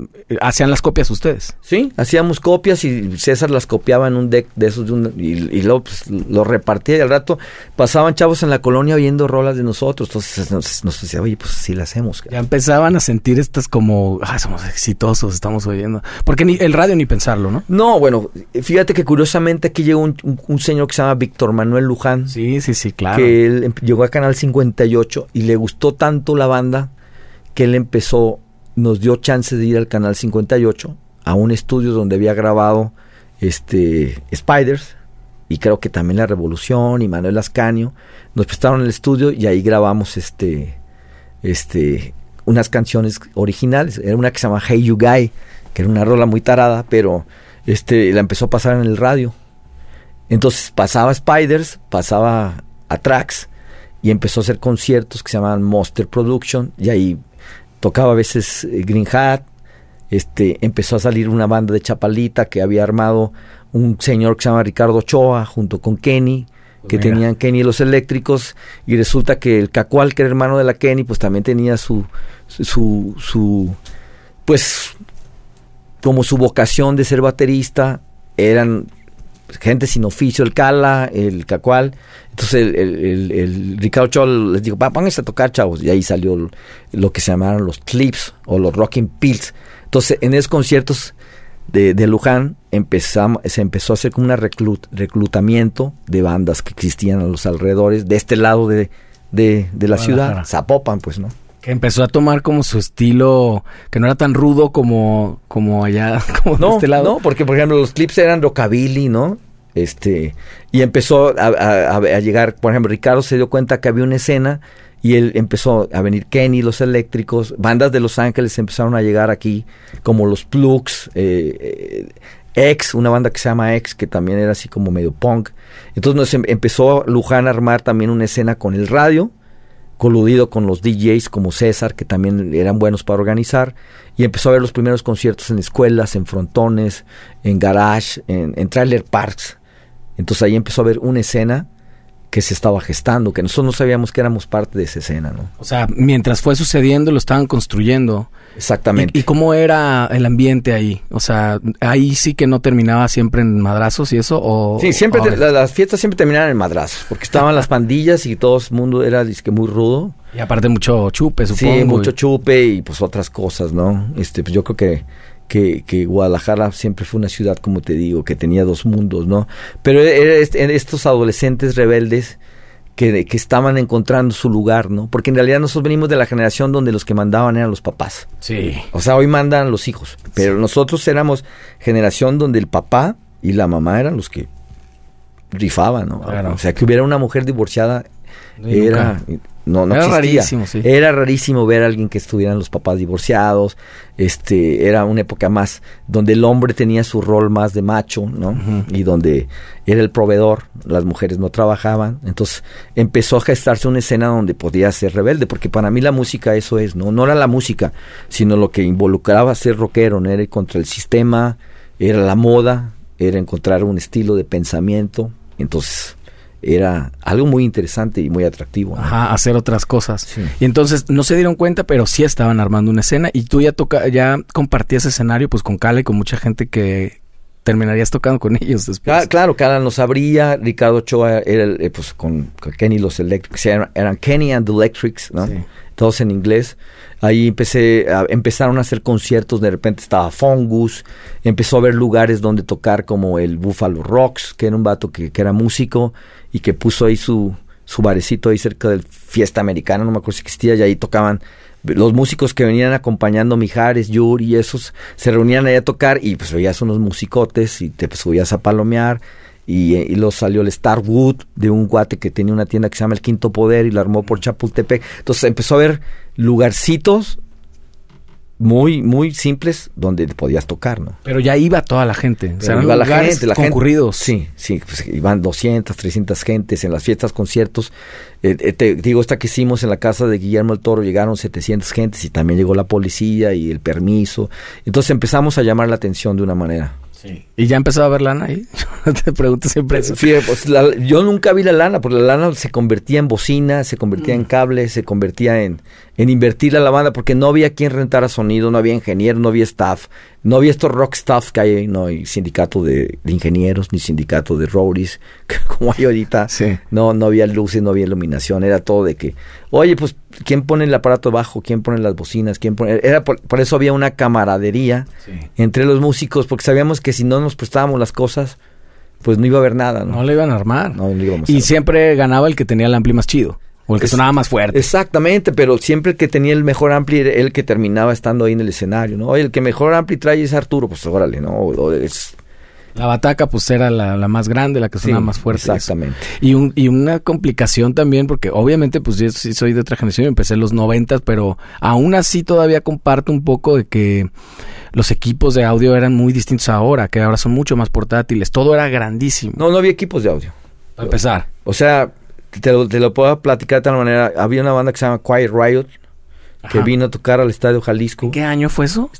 hacían las copias ustedes? Sí, hacíamos copias y César las copiaba en un deck de esos y, luego pues, lo repartía y al rato pasaban chavos en la colonia oyendo rolas de nosotros. Entonces nos, decía, oye, pues sí la hacemos. Ya empezaban a sentir estas como, ah, somos exitosos, estamos oyendo. Porque ni el radio ni pensarlo, ¿no? No, bueno, fíjate que curiosamente aquí llegó un, un, señor que se llama Víctor Manuel Luján. Sí, sí, sí, claro. Que él em, llegó a Canal 58 y le gustó tanto la banda que él empezó, nos dio chance de ir al Canal 58, a un estudio donde había grabado este Spiders, y creo que también La Revolución y Manuel Ascanio, nos prestaron el estudio y ahí grabamos este, este, unas canciones originales. Era una que se llama Hey You Guy, que era una rola muy tarada, pero este, la empezó a pasar en el radio. Entonces pasaba Spiders, pasaba a Tracks y empezó a hacer conciertos que se llamaban Monster Production y ahí tocaba a veces eh, Green Hat, este, empezó a salir una banda de Chapalita que había armado un señor que se llama Ricardo Ochoa junto con Kenny, que tenían Kenny los eléctricos, y resulta que el Cacual, que era hermano de la Kenny, pues también tenía su, su, su, pues, como su vocación de ser baterista, eran gente sin oficio, el Cala, el Cacual. Entonces el, el, Ricardo Ochoa les dijo, pónganse a tocar, chavos. Y ahí salió lo que se llamaron los clips o los rocking pills. Entonces en esos conciertos de, de Luján empezamos, se empezó a hacer como un reclutamiento de bandas que existían a los alrededores, de este lado de, de, la ciudad, Zapopan, pues, ¿no? Que empezó a tomar como su estilo, que no era tan rudo como, como allá, como no, de este lado. No, porque por ejemplo los clips eran rockabilly, ¿no? Este, y empezó a, llegar, por ejemplo, Ricardo se dio cuenta que había una escena y él empezó a venir Kenny, los eléctricos, bandas de Los Ángeles empezaron a llegar aquí, como los Plugs, eh, eh, X, una banda que se llama X, que también era así como medio punk. Entonces nos em, empezó Luján a armar también una escena con el radio, coludido con los DJs como César, que también eran buenos para organizar, y empezó a ver los primeros conciertos en escuelas, en frontones, en garage, en trailer parks. Entonces ahí empezó a ver una escena que se estaba gestando, que nosotros no sabíamos que éramos parte de esa escena, ¿no? O sea, mientras fue sucediendo, lo estaban construyendo. Exactamente. ¿Y, cómo era el ambiente ahí? O sea, ahí sí que no terminaba siempre en madrazos y eso, o... Sí, siempre, las fiestas siempre terminaban en madrazos, porque estaban las pandillas y todo el mundo era que muy rudo. Y aparte mucho chupe, supongo. Sí, mucho chupe y pues otras cosas, ¿no? Este, pues yo creo que que, Guadalajara siempre fue una ciudad, como te digo, que tenía dos mundos, ¿no? Pero era estos adolescentes rebeldes que, que, estaban encontrando su lugar, ¿no? Porque en realidad nosotros venimos de la generación donde los que mandaban eran los papás. Sí. O sea, hoy mandan los hijos, pero nosotros éramos generación donde el papá y la mamá eran los que rifaban, ¿no? O sea, que hubiera una mujer divorciada era no, no era rarísimo, sí. Era rarísimo ver a alguien que estuvieran los papás divorciados. Este, era una época más donde el hombre tenía su rol más de macho, ¿no? Y donde era el proveedor, las mujeres no trabajaban. Entonces empezó a gestarse una escena donde podía ser rebelde, porque para mí la música eso es, ¿no? No era la música, sino lo que involucraba ser rockero, ¿no? Era contra el sistema, era la moda, era encontrar un estilo de pensamiento. Entonces era algo muy interesante y muy atractivo. Ajá, hacer otras cosas. Y entonces no se dieron cuenta, pero sí estaban armando una escena y tú ya toca, ya compartías escenario pues con Cala y con mucha gente que terminarías tocando con ellos después. Ah, claro, Cala nos abría, Ricardo Ochoa era el, eh, pues con, Kenny los Electrics, eran, eran, Kenny and the Electrics, ¿no? Todos en inglés. Ahí empecé, a, empezaron a hacer conciertos, de repente estaba Fungus, empezó a haber lugares donde tocar como el Buffalo Rocks, que era un vato que, que era músico, y que puso ahí su, su barecito ahí cerca del Fiesta Americana, no me acuerdo si existía, y ahí tocaban los músicos que venían acompañando Mijares, Yuri y esos, se reunían ahí a tocar y pues veías unos musicotes y te subías a palomear. Y, y luego salió el Starwood de un guate que tenía una tienda que se llama El Quinto Poder y la armó por Chapultepec. Entonces empezó a ver lugarcitos muy, muy simples donde podías tocar, ¿no? Pero ya iba toda la gente. o sea, iba la gente, la concurridos. sí, sí, pues iban 200, 300 gentes en las fiestas, conciertos. Eh, eh, te digo, esta que hicimos en la casa de Guillermo el Toro, llegaron 700 gentes y también llegó la policía y el permiso. Entonces empezamos a llamar la atención de una manera ¿Y ya empezó a ver lana ahí? Te pregunto siempre eso. pues yo nunca vi la lana, porque la lana se convertía en bocina, se convertía en mm. cable, se convertía en, en invertir a la banda, porque no había quien rentara sonido, no había ingeniero, no había staff, no había estos rock staff que hay, no hay sindicato de, ingenieros, ni sindicato de roadies, como hay ahorita. No, no había luces, no había iluminación, era todo de que, oye, pues, ¿quién pone el aparato bajo? ¿Quién pone las bocinas? ¿Quién pone? Era por, eso había una camaradería entre los músicos, porque sabíamos que si no nos prestábamos las cosas, pues no iba a haber nada. No, le iban a armar. No, y siempre ganaba el que tenía el ampli más chido. O el que sonaba más fuerte. Exactamente, pero siempre el que tenía el mejor ampli era el que terminaba estando ahí en el escenario, ¿no? Oye, el que mejor ampli trae es Arturo, pues órale, ¿no? es, La bataca, pues era la, más grande, la que sonaba más fuerte. Exactamente. Y, un, y una complicación también, porque obviamente, pues yo sí soy de otra generación, empecé en los noventas, pero aún así todavía comparto un poco de que los equipos de audio eran muy distintos ahora, que ahora son mucho más portátiles. Todo era grandísimo. No, no había equipos de audio. Para empezar. O sea, te lo, te lo puedo platicar de tal manera. Había una banda que se llama Quiet Riot que vino a tocar al Estadio Jalisco. ¿Qué año fue eso?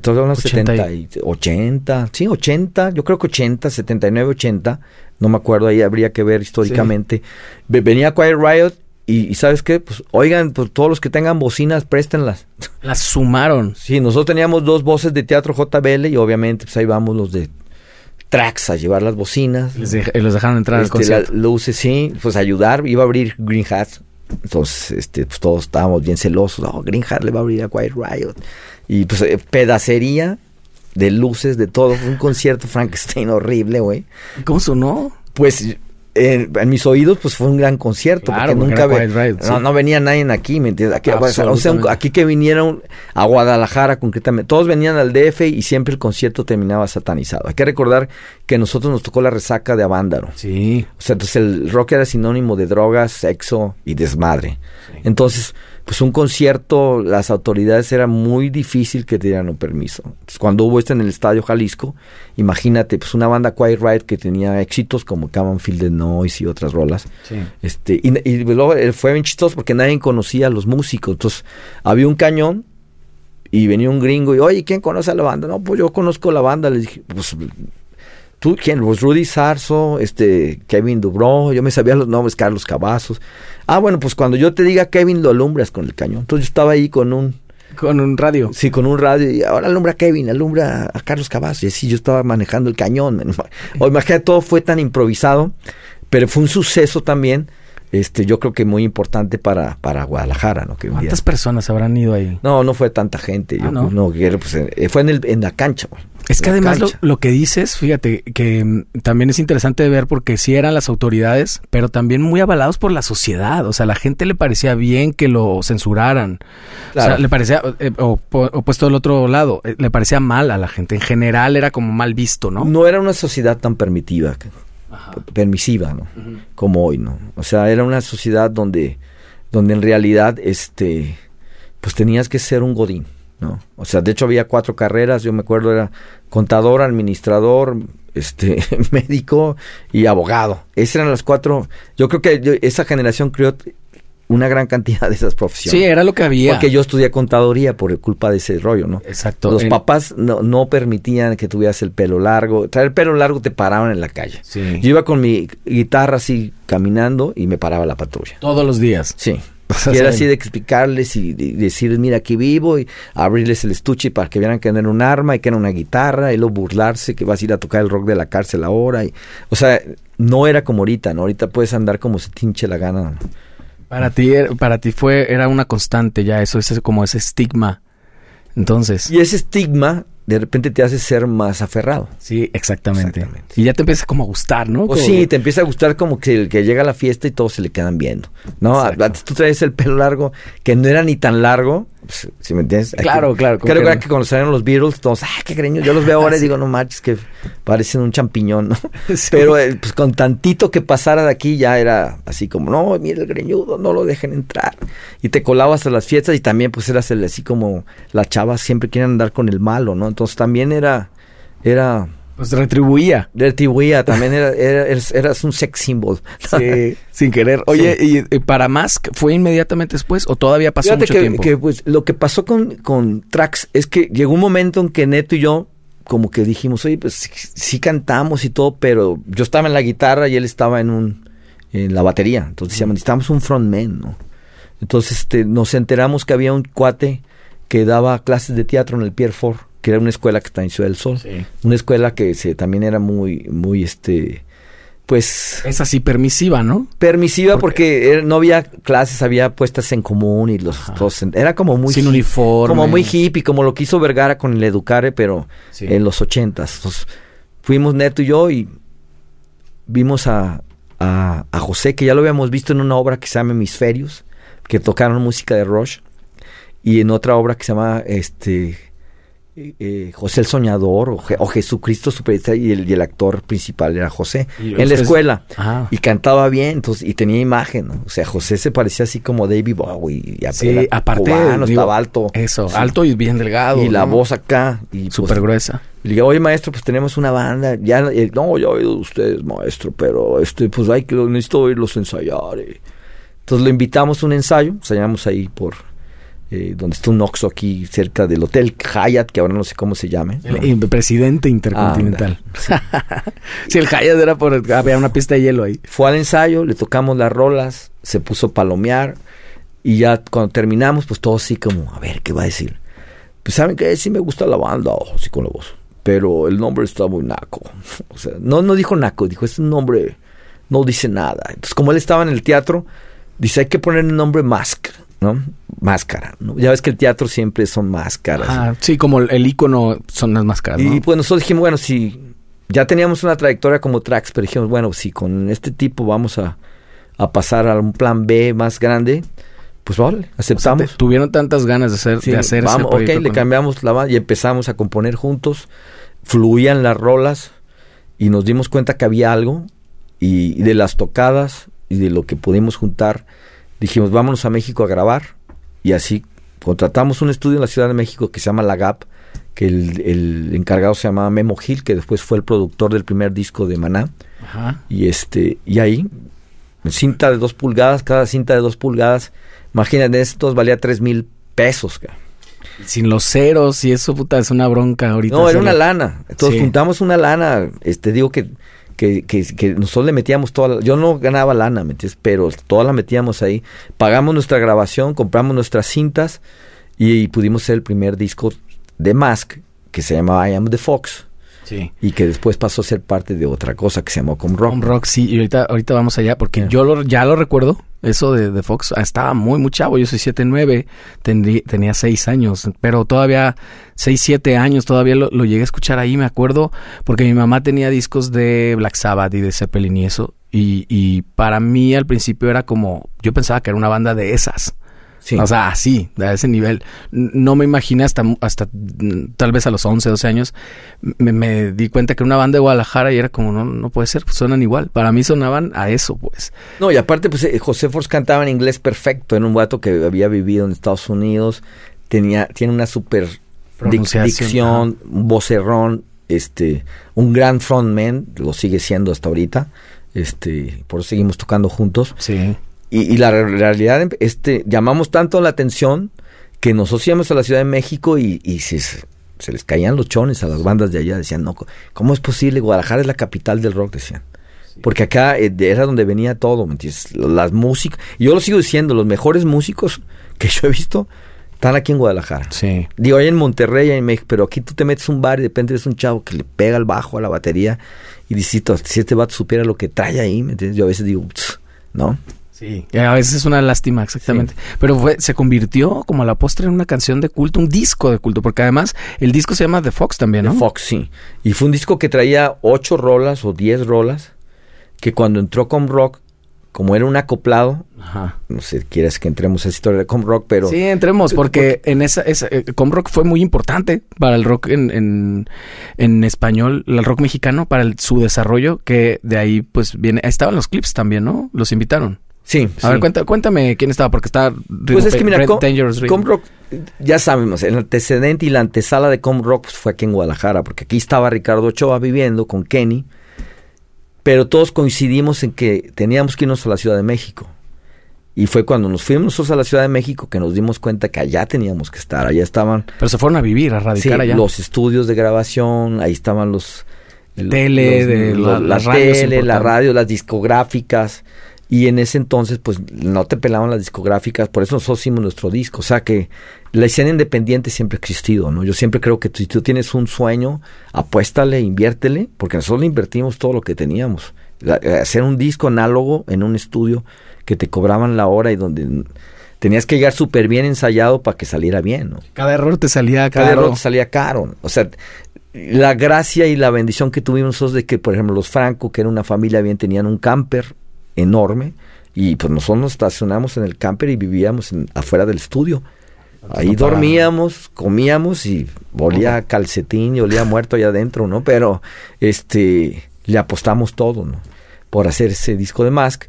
Todos los 70, 80, sí, 80, yo creo que 80, 79, 80, no me acuerdo, ahí habría que ver históricamente. Venía Quiet Riot y, ¿sabes qué? Pues oigan, pues todos los que tengan bocinas, préstenlas. Las sumaron. Sí, nosotros teníamos dos voces de teatro JBL y obviamente pues ahí vamos los de tracks a llevar las bocinas. y los dejaron entrar al este, concierto. luces, sí, pues ayudar, iba a abrir Green Hats entonces, este, pues todos estábamos bien celosos. Oh, Green le va a abrir a Quiet Riot. Y pues eh, pedacería de luces, de todo. Fue un concierto Frankenstein horrible, güey. ¿Cómo sonó? Pues en, mis oídos, pues fue un gran concierto. porque nunca no, venía nadie aquí, ¿me entiendes? Aquí, aquí que vinieron a Guadalajara concretamente, todos venían al DF y siempre el concierto terminaba satanizado. Hay que recordar que a nosotros nos tocó la resaca de Avándaro. Sí. O sea, entonces el rock era sinónimo de drogas, sexo y desmadre. Entonces, pues un concierto, las autoridades era muy difícil que te dieran un permiso. Entonces, cuando hubo esto en el Estadio Jalisco, imagínate, pues una banda Quiet Riot que tenía éxitos como Cabin Field the Noise y otras rolas. Este, y, luego eh, fue bien chistoso porque nadie conocía a los músicos. Entonces, había un cañón y venía un gringo y, oye, ¿quién conoce a la banda? No, pues yo conozco la banda. Le dije, pues ¿Tú quién? Pues Rudy Sarso, este, Kevin Dubro, yo me sabía los nombres, Carlos Cavazos. Ah, bueno, pues cuando yo te diga Kevin, lo alumbras con el cañón. Entonces yo estaba ahí con un... Con un radio. Sí, con un radio. Y ahora alumbra a Kevin, alumbra a Carlos Cavazos. Y así yo estaba manejando el cañón. O imagínate, todo fue tan improvisado, pero fue un suceso también este, yo creo que muy importante para, para Guadalajara, ¿no? ¿Cuántas personas habrán ido ahí? No, no fue tanta gente. Ah, no. no pues, eh, fue en, el, en la cancha. Es que además lo, que dices, fíjate, que mm, también es interesante de ver porque sí eran las autoridades, pero también muy avalados por la sociedad. O sea, a la gente le parecía bien que lo censuraran. O sea, le parecía, eh, o, puesto del otro lado, eh, le parecía mal a la gente. En general era como mal visto, ¿no? No era una sociedad tan permitiva permisiva, ¿no? Como hoy, ¿no? O sea, era una sociedad donde, donde en realidad, este, pues tenías que ser un godín, ¿no? O sea, de hecho había cuatro carreras, yo me acuerdo, era contador, administrador, este, médico y abogado. Esas eran las cuatro, yo creo que esa generación creó una gran cantidad de esas profesiones. Sí, era lo que había. Porque yo estudié contaduría por culpa de ese rollo, ¿no? Exacto. Los papás no, no, permitían que tuvieras el pelo largo. Traer el pelo largo te paraban en la calle. Sí. Yo iba con mi guitarra así caminando y me paraba la patrulla. Todos los días. Sí. Y era así de explicarles y decirles, mira, aquí vivo, y abrirles el estuche para que vieran que era un arma y que era una guitarra, y luego burlarse que vas a ir a tocar el rock de la cárcel ahora. Y, o sea, no era como ahorita, ¿no? Ahorita puedes andar como se tinche la gana. ¿no? Para ti, er, para ti fue, era una constante ya eso, ese como ese estigma. Entonces. Y ese estigma de repente te hace ser más aferrado. Sí, exactamente. Y ya te empieza como a gustar, ¿no? O sí, te empieza a gustar como que el que llega a la fiesta y todos se le quedan viendo. ¿No? Antes tú traes el pelo largo, que no era ni tan largo, pues, si me entiendes? Claro, claro. Creo que, que cuando salieron los Beatles, todos, ¡ah, qué greño! Yo los veo ahora y digo, no manches, que parecen un champiñón, ¿no? Pero eh, pues con tantito que pasara de aquí ya era así como, no, mira el greñudo, no lo dejen entrar. Y te colabas a las fiestas y también pues eras el, así como las chavas siempre quieren andar con el malo, ¿no? Entonces también era, era pues retribuía. Retribuía, también era, eras un sex symbol. Sí, sin querer. Oye, ¿y, para Mask fue inmediatamente después o todavía pasó mucho tiempo? que pues lo que pasó con, con Trax es que llegó un momento en que Neto y yo como que dijimos, oye, pues sí, cantamos y todo, pero yo estaba en la guitarra y él estaba en un en la batería. Entonces decíamos, necesitamos un frontman, ¿no? Entonces este, nos enteramos que había un cuate que daba clases de teatro en el Pierre Fort que era una escuela que está en Ciudad del Sol. Una escuela que se, también era muy, muy, este, pues... Es así permisiva, ¿no? Permisiva porque, no había clases, había puestas en común y los dos... Era como muy... Sin uniforme. Como muy hippie, como lo que hizo Vergara con el Educare, pero en los ochentas. fuimos Neto y yo y vimos a, a, a, José, que ya lo habíamos visto en una obra que se llama Hemisferios, que tocaron música de Rush, y en otra obra que se llama, este eh, José el Soñador o, Jesucristo Superestrella y el, y el, actor principal era José en la escuela. Ah. y cantaba bien entonces y tenía imagen o sea José se parecía así como David Bowie y sí, aparte estaba alto. eso alto y bien delgado y la voz acá y súper pues, gruesa le digo oye maestro pues tenemos una banda ya no ya he oído de ustedes maestro pero este pues hay que necesito oírlos ensayar entonces lo invitamos a un ensayo ensayamos ahí por eh, donde está un Oxxo aquí cerca del Hotel Hyatt, que ahora no sé cómo se llame. El, presidente intercontinental. sí. el Hyatt era por... Había una pista de hielo ahí. Fue al ensayo, le tocamos las rolas, se puso a palomear y ya cuando terminamos, pues todo así como, a ver, ¿qué va a decir? Pues saben que sí me gusta la banda, oh, sí con la voz, pero el nombre está muy naco. o sea, no, no dijo naco, dijo, es un nombre, no dice nada. Entonces como él estaba en el teatro, dice, hay que poner el nombre Mask ¿no? Máscara. ¿no? Ya ves que el teatro siempre son máscaras. Ah, sí, como el, icono son las máscaras. Y pues nosotros dijimos, bueno, si ya teníamos una trayectoria como tracks, pero dijimos, bueno, si con este tipo vamos a, pasar a un plan B más grande, pues vale, aceptamos. tuvieron tantas ganas de hacer, de hacer vamos, Ok, le cambiamos la banda y empezamos a componer juntos. Fluían las rolas y nos dimos cuenta que había algo y de las tocadas y de lo que pudimos juntar dijimos, vámonos a México a grabar. Y así contratamos un estudio en la Ciudad de México que se llama La Gap, que el, encargado se llamaba Memo Gil, que después fue el productor del primer disco de Maná. Y este, y ahí, cinta de dos pulgadas, cada cinta de dos pulgadas, imagínate, estos valía tres mil pesos. Sin los ceros y eso, puta, es una bronca ahorita. No, era una lana. Entonces juntamos una lana, este, digo que que, que, nosotros le metíamos toda yo no ganaba lana, ¿me entiendes? Pero toda la metíamos ahí. Pagamos nuestra grabación, compramos nuestras cintas y, pudimos ser el primer disco de Mask que se llamaba I Am the Fox. Sí. Y que después pasó a ser parte de otra cosa que se llamó Com Rock. Com Rock, sí. Y ahorita, ahorita vamos allá porque yo lo, ya lo recuerdo. Eso de, de Fox ah, estaba muy, muy chavo. Yo soy 7'9, tenía 6 años, pero todavía 6, 7 años, todavía lo, lo, llegué a escuchar ahí, me acuerdo, porque mi mamá tenía discos de Black Sabbath y de Zeppelin y eso. Y, y para mí al principio era como, yo pensaba que era una banda de esas. O sea, así, a ese nivel. No me imaginé hasta, hasta tal vez a los 11, 12 años, me, di cuenta que una banda de Guadalajara y era como, no, no puede ser, pues suenan igual. Para mí sonaban a eso, pues. No, y aparte, pues eh, José Force cantaba en inglés perfecto, era un guato que había vivido en Estados Unidos, tenía, tiene una super dicción, un vocerrón, este, un gran frontman, lo sigue siendo hasta ahorita. Este, por eso seguimos tocando juntos. Sí. Y, la realidad, este, llamamos tanto la atención que nosotros íbamos a la Ciudad de México y, se, se, les caían los chones a las bandas de allá. Decían, no, ¿cómo es posible? Guadalajara es la capital del rock, decían. Porque acá eh, era donde venía todo, ¿me entiendes? Las músicas. Y yo lo sigo diciendo, los mejores músicos que yo he visto están aquí en Guadalajara. Sí. Digo, hay en Monterrey, en México, pero aquí tú te metes un bar y de repente eres un chavo que le pega el bajo a la batería y dices, si este vato supiera lo que trae ahí, ¿me entiendes? Yo a veces digo, ¿no? Sí, a veces es una lástima, exactamente. Pero fue, se convirtió como a la postre en una canción de culto, un disco de culto, porque además el disco se llama The Fox también, ¿no? The Fox, sí. Y fue un disco que traía ocho rolas o diez rolas, que cuando entró con rock, como era un acoplado, Ajá. no sé, quieres que entremos a esa historia de Com Rock, pero... Sí, entremos, porque, en esa, esa eh, Com Rock fue muy importante para el rock en, en, en español, el rock mexicano, para su desarrollo, que de ahí pues viene, estaban los clips también, ¿no? Los invitaron. Sí. A ver, cuéntame quién estaba, porque está... Pues es que mira, Com, Rock, ya sabemos, el antecedente y la antesala de Com Rock pues, fue aquí en Guadalajara, porque aquí estaba Ricardo Ochoa viviendo con Kenny, pero todos coincidimos en que teníamos que irnos a la Ciudad de México. Y fue cuando nos fuimos nosotros a la Ciudad de México que nos dimos cuenta que allá teníamos que estar, allá estaban... Pero se fueron a vivir, a radicar allá. los estudios de grabación, ahí estaban los... Tele, de la, tele, la radio, las discográficas y en ese entonces, pues no te pelaban las discográficas, por eso nosotros hicimos nuestro disco. O sea que la escena independiente siempre ha existido, ¿no? Yo siempre creo que si tú tienes un sueño, apuéstale, inviértele, porque nosotros le invertimos todo lo que teníamos. Eh, hacer un disco análogo en un estudio que te cobraban la hora y donde tenías que llegar súper bien ensayado para que saliera bien, ¿no? Cada error te salía caro. Cada error te salía caro. O sea, la gracia y la bendición que tuvimos nosotros de que, por ejemplo, los Franco, que era una familia bien, tenían un camper enorme y pues nosotros nos estacionamos en el camper y vivíamos afuera del estudio. Ahí dormíamos, comíamos y olía calcetín y olía muerto allá adentro, ¿no? Pero este le apostamos todo, ¿no? Por hacer ese disco de Mask.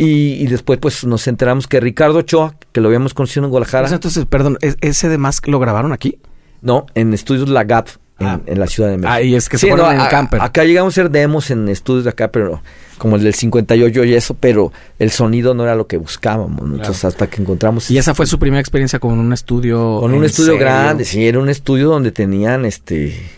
Y, después pues nos enteramos que Ricardo Ochoa, que lo habíamos conocido en Guadalajara. entonces, perdón, ¿ese de Mask lo grabaron aquí? No, en Estudios La Gap, en, ah. la Ciudad de México. Ah, y es que se fueron en el camper. Acá llegamos a hacer demos en estudios de acá, pero como el del 58 y eso, pero el sonido no era lo que buscábamos. Entonces, hasta que encontramos. ¿Y esa fue su primera experiencia con un estudio? Con un estudio grande, sí, era un estudio donde tenían este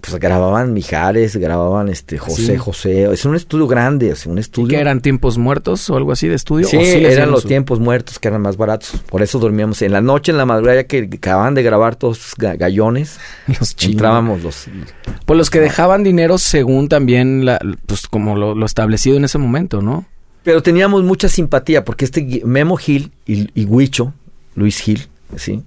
pues grababan Mijares, grababan este José José, es un estudio grande, es un estudio. ¿Y que eran tiempos muertos o algo así de estudio? Sí, eran los tiempos muertos que eran más baratos, por eso dormíamos en la noche, en la madrugada que acababan de grabar todos gallones, los entrábamos los Pues los que dejaban dinero según también la, pues como lo, establecido en ese momento, ¿no? Pero teníamos mucha simpatía porque este Memo Gil y, y Huicho, Luis Gil, ¿sí?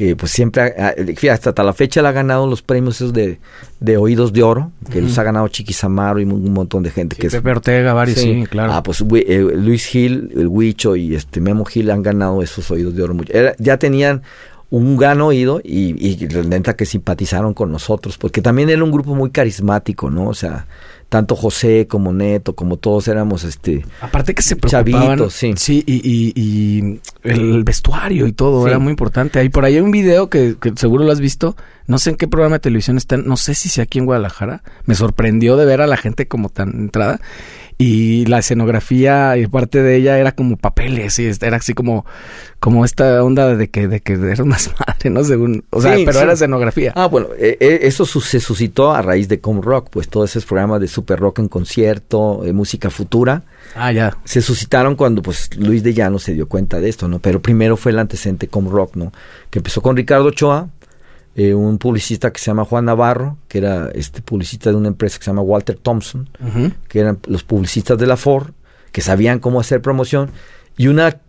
Que pues siempre, fíjate, hasta la fecha le ha ganado los premios esos de, de Oídos de Oro, que los ha ganado Chiquisamaro y un, montón de gente. que Pepe Ortega, varios, sí, claro. Ah, pues eh, Luis Gil, el Huicho y este Memo Gil han ganado esos Oídos de Oro. ya tenían un gran oído y, y neta que simpatizaron con nosotros, porque también era un grupo muy carismático, ¿no? O sea, tanto José como Neto, como todos éramos este aparte que se preocupaban sí, sí y, y, el vestuario y todo era muy importante. Ahí por ahí hay un video que, que, seguro lo has visto. No sé en qué programa de televisión está, no sé si sea aquí en Guadalajara. Me sorprendió de ver a la gente como tan entrada y la escenografía y parte de ella era como papeles y era así como como esta onda de que de que era una madre no según o sea pero era escenografía. Ah bueno eh, eh, eso se suscitó a raíz de Com Rock pues todos esos programas de super rock en concierto de música futura. Ah ya. Se suscitaron cuando pues Luis de Llano se dio cuenta de esto no pero primero fue el antecedente Com Rock no que empezó con Ricardo Ochoa eh, un publicista que se llama Juan Navarro, que era este publicista de una empresa que se llama Walter Thompson, que eran los publicistas de la Ford, que sabían cómo hacer promoción, y una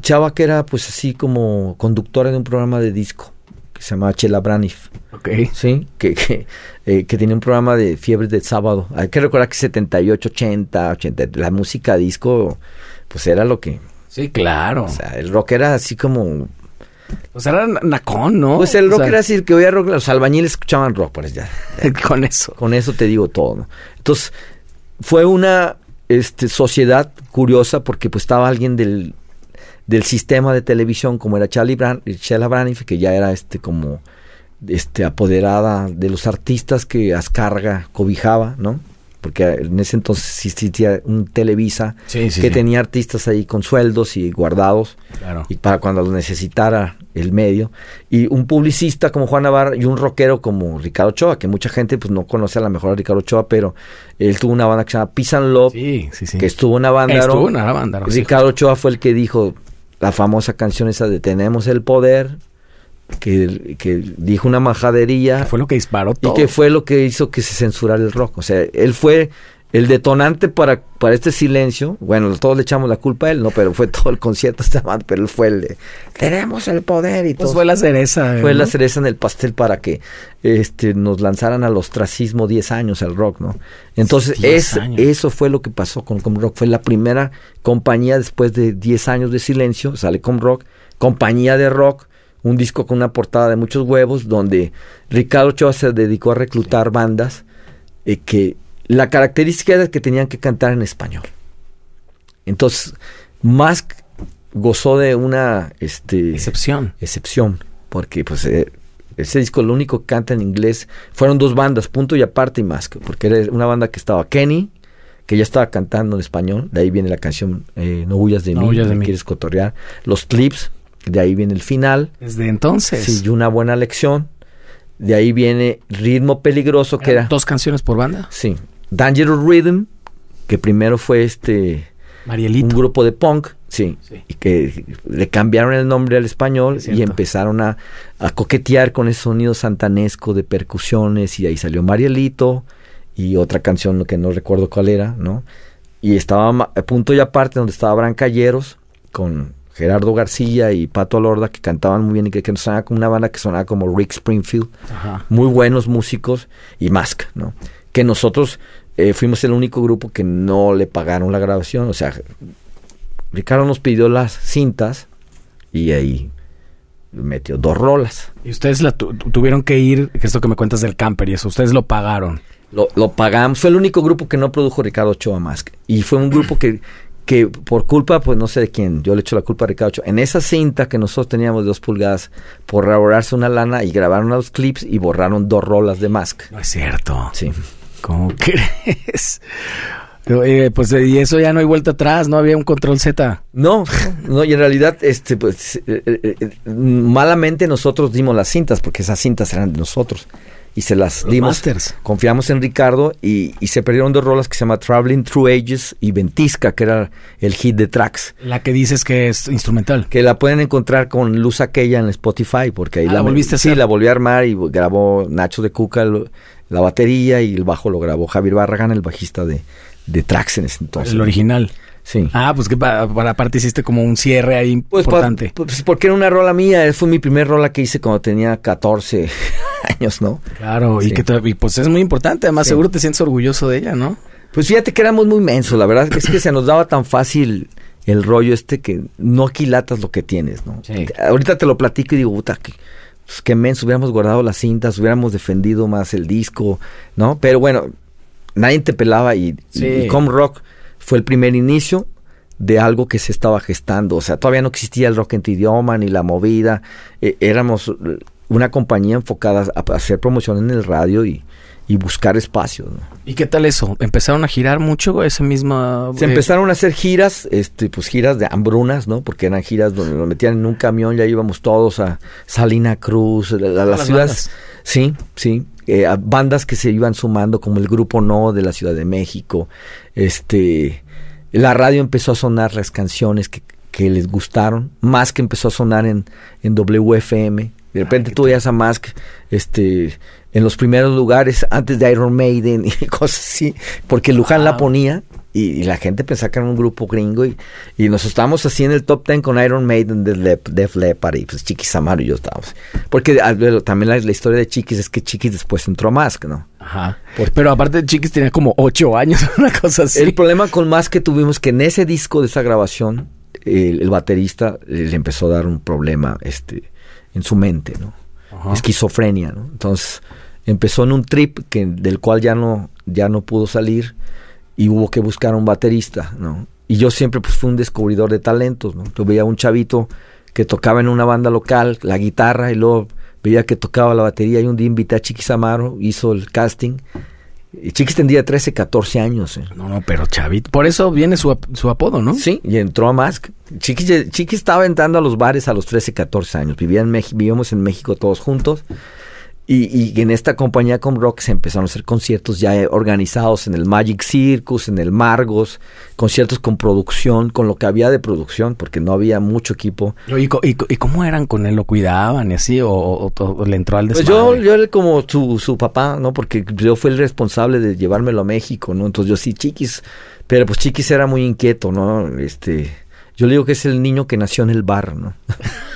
chava que era pues así como conductora de un programa de disco, que se llama Chela Braniff. Sí, que, que, eh, que tenía un programa de fiebres de sábado. Hay que recordar que 78, 80, 80, la música disco, pues era lo que... Sí, claro. O sea, el rock era así como pues era nacón, ¿no? Pues el rock era decir que oía rock, los albañiles escuchaban rock, pues ya. con eso. Con eso te digo todo. Entonces, fue una este, sociedad curiosa porque pues estaba alguien del, del sistema de televisión como era Charlie Brand, Chela Braniff, que ya era este como este apoderada de los artistas que Ascarga cobijaba, ¿no? Porque en ese entonces existía un Televisa que tenía artistas ahí con sueldos y guardados y para cuando los necesitara el medio. Y un publicista como Juan Navarro y un rockero como Ricardo Ochoa que mucha gente pues no conoce a la mejor a Ricardo Ochoa pero él tuvo una banda que se llama Peace and Love que estuvo en una banda estuvo una banda Ricardo Ochoa fue el que dijo la famosa canción esa de Tenemos el poder que, que, dijo una majadería. fue lo que disparó todo. Y que fue lo que hizo que se censurara el rock. O sea, él fue el detonante para, para este silencio. Bueno, todos le echamos la culpa a él, no, pero fue todo el concierto, pero él fue el de, tenemos el poder y pues todo. fue la cereza. Fue la cereza en el pastel para que este, nos lanzaran al ostracismo 10 años al rock, ¿no? Entonces, eso fue lo que pasó con Com Rock. Fue la primera compañía después de 10 años de silencio, sale Com Rock, compañía de rock un disco con una portada de muchos huevos, donde Ricardo Ochoa se dedicó a reclutar bandas eh, que la característica era que tenían que cantar en español. Entonces, Musk gozó de una este, excepción. Excepción, porque pues eh, ese disco lo único que canta en inglés fueron dos bandas, Punto y Aparte y Musk, porque era una banda que estaba Kenny, que ya estaba cantando en español, de ahí viene la canción eh, No huyas de mí, de mí. quieres cotorrear, los clips, de ahí viene el final. Desde entonces. Sí, y una buena lección. De ahí viene Ritmo Peligroso, que era... Dos canciones por banda. Sí. Dangerous Rhythm, que primero fue este... Marielito. Un grupo de punk, sí, Y que le cambiaron el nombre al español y empezaron a, a, coquetear con ese sonido santanesco de percusiones. Y ahí salió Marielito y otra canción que no recuerdo cuál era, ¿no? Y estaba a punto y aparte donde estaba Brancalleros con Gerardo García y Pato Alorda, que cantaban muy bien y que, que sonaba como una banda que sonaba como Rick Springfield. Muy buenos músicos y Mask, ¿no? Que nosotros eh, fuimos el único grupo que no le pagaron la grabación. O sea, Ricardo nos pidió las cintas y ahí metió dos rolas. Y ustedes la tuvieron que ir, que esto que me cuentas del camper y eso, ustedes lo pagaron. Lo, lo pagamos, fue el único grupo que no produjo Ricardo Ochoa más. Y fue un grupo que que por culpa, pues no sé de quién, yo le echo la culpa a Ricardo. En esa cinta que nosotros teníamos de dos pulgadas, por ahorrarse una lana y grabaron los clips y borraron dos rolas de Mask. No es cierto. Sí. ¿Cómo crees? Eh, pues y eso ya no hay vuelta atrás, no había un control Z. No, no, y en realidad, este, pues, eh, eh, malamente nosotros dimos las cintas, porque esas cintas eran de nosotros y se las dimos. Confiamos en Ricardo y, se perdieron dos rolas que se llama Traveling Through Ages y Ventisca, que era el hit de tracks. La que dices que es instrumental. Que la pueden encontrar con Luz Aquella en Spotify, porque ahí ah, la, volviste a Sí, la volví a armar y grabó Nacho de Cuca la batería y el bajo lo grabó Javier Barragán, el bajista de, de tracks en ese entonces. El original. Sí. Ah, pues que para, para aparte hiciste como un cierre ahí pues, importante. pues porque era una rola mía, fue mi primer rola que hice cuando tenía 14 años, ¿no? Claro, y que pues es muy importante, además seguro te sientes orgulloso de ella, ¿no? Pues fíjate que éramos muy mensos, la verdad es que se nos daba tan fácil el rollo este que no aquilatas lo que tienes, ¿no? Ahorita te lo platico y digo, puta, que, pues, qué menso, hubiéramos guardado las cintas, hubiéramos defendido más el disco, ¿no? Pero bueno, nadie te pelaba y, y Com Rock fue el primer inicio de algo que se estaba gestando. O sea, todavía no existía el rock en tu idioma ni la movida. Eh, éramos una compañía enfocada a, hacer promoción en el radio y, buscar espacios. ¿Y qué tal eso? ¿Empezaron a girar mucho ese mismo...? Se empezaron a hacer giras, este, pues giras de hambrunas, ¿no? Porque eran giras donde nos metían en un camión, ya íbamos todos a Salina Cruz, a, las ciudades. Sí, sí. Eh, bandas que se iban sumando, como el grupo No de la Ciudad de México. Este, la radio empezó a sonar las canciones que, que les gustaron, más que empezó a sonar en, en WFM. De repente tú veías a Mask este, en los primeros lugares, antes de Iron Maiden y cosas así, porque Luján la ponía y, la gente pensaba que era un grupo gringo y, y nos estábamos así en el top ten con Iron Maiden, de Def Leppard y pues Chiquis Amaro y yo estábamos. Porque ah, también la, historia de Chiquis es que Chiquis después entró a Mask, ¿no? Ajá. Pero aparte Chiquis tenía como ocho años, una cosa así. El problema con Mask que tuvimos que en ese disco de esa grabación el, baterista le empezó a dar un problema este en su mente, ¿no? Esquizofrenia, ¿no? Entonces empezó en un trip que del cual ya no ya no pudo salir y hubo que buscar un baterista, ¿no? Y yo siempre pues fui un descubridor de talentos, ¿no? Yo veía un chavito que tocaba en una banda local la guitarra y luego veía que tocaba la batería y un día invité a Chiquis Amaro, hizo el casting. Y Chiquis tendría 13, 14 años. ¿eh? No, no, pero chavito. Por eso viene su, su apodo, ¿no? Sí, y entró a Mask. Chiquis, Chiquis estaba entrando a los bares a los 13, 14 años. Vivía en vivíamos en México todos juntos. Y, y, en esta compañía con Rock se empezaron a hacer conciertos ya organizados en el Magic Circus, en el Margos, conciertos con producción, con lo que había de producción, porque no había mucho equipo. ¿Y, y, cómo eran con él? ¿Lo cuidaban y así? ¿O, le entró al desmadre? Pues yo, yo era como su, su papá, ¿no? Porque yo fui el responsable de llevármelo a México, ¿no? Entonces yo sí, Chiquis, pero pues Chiquis era muy inquieto, ¿no? Este yo le digo que es el niño que nació en el bar, ¿no?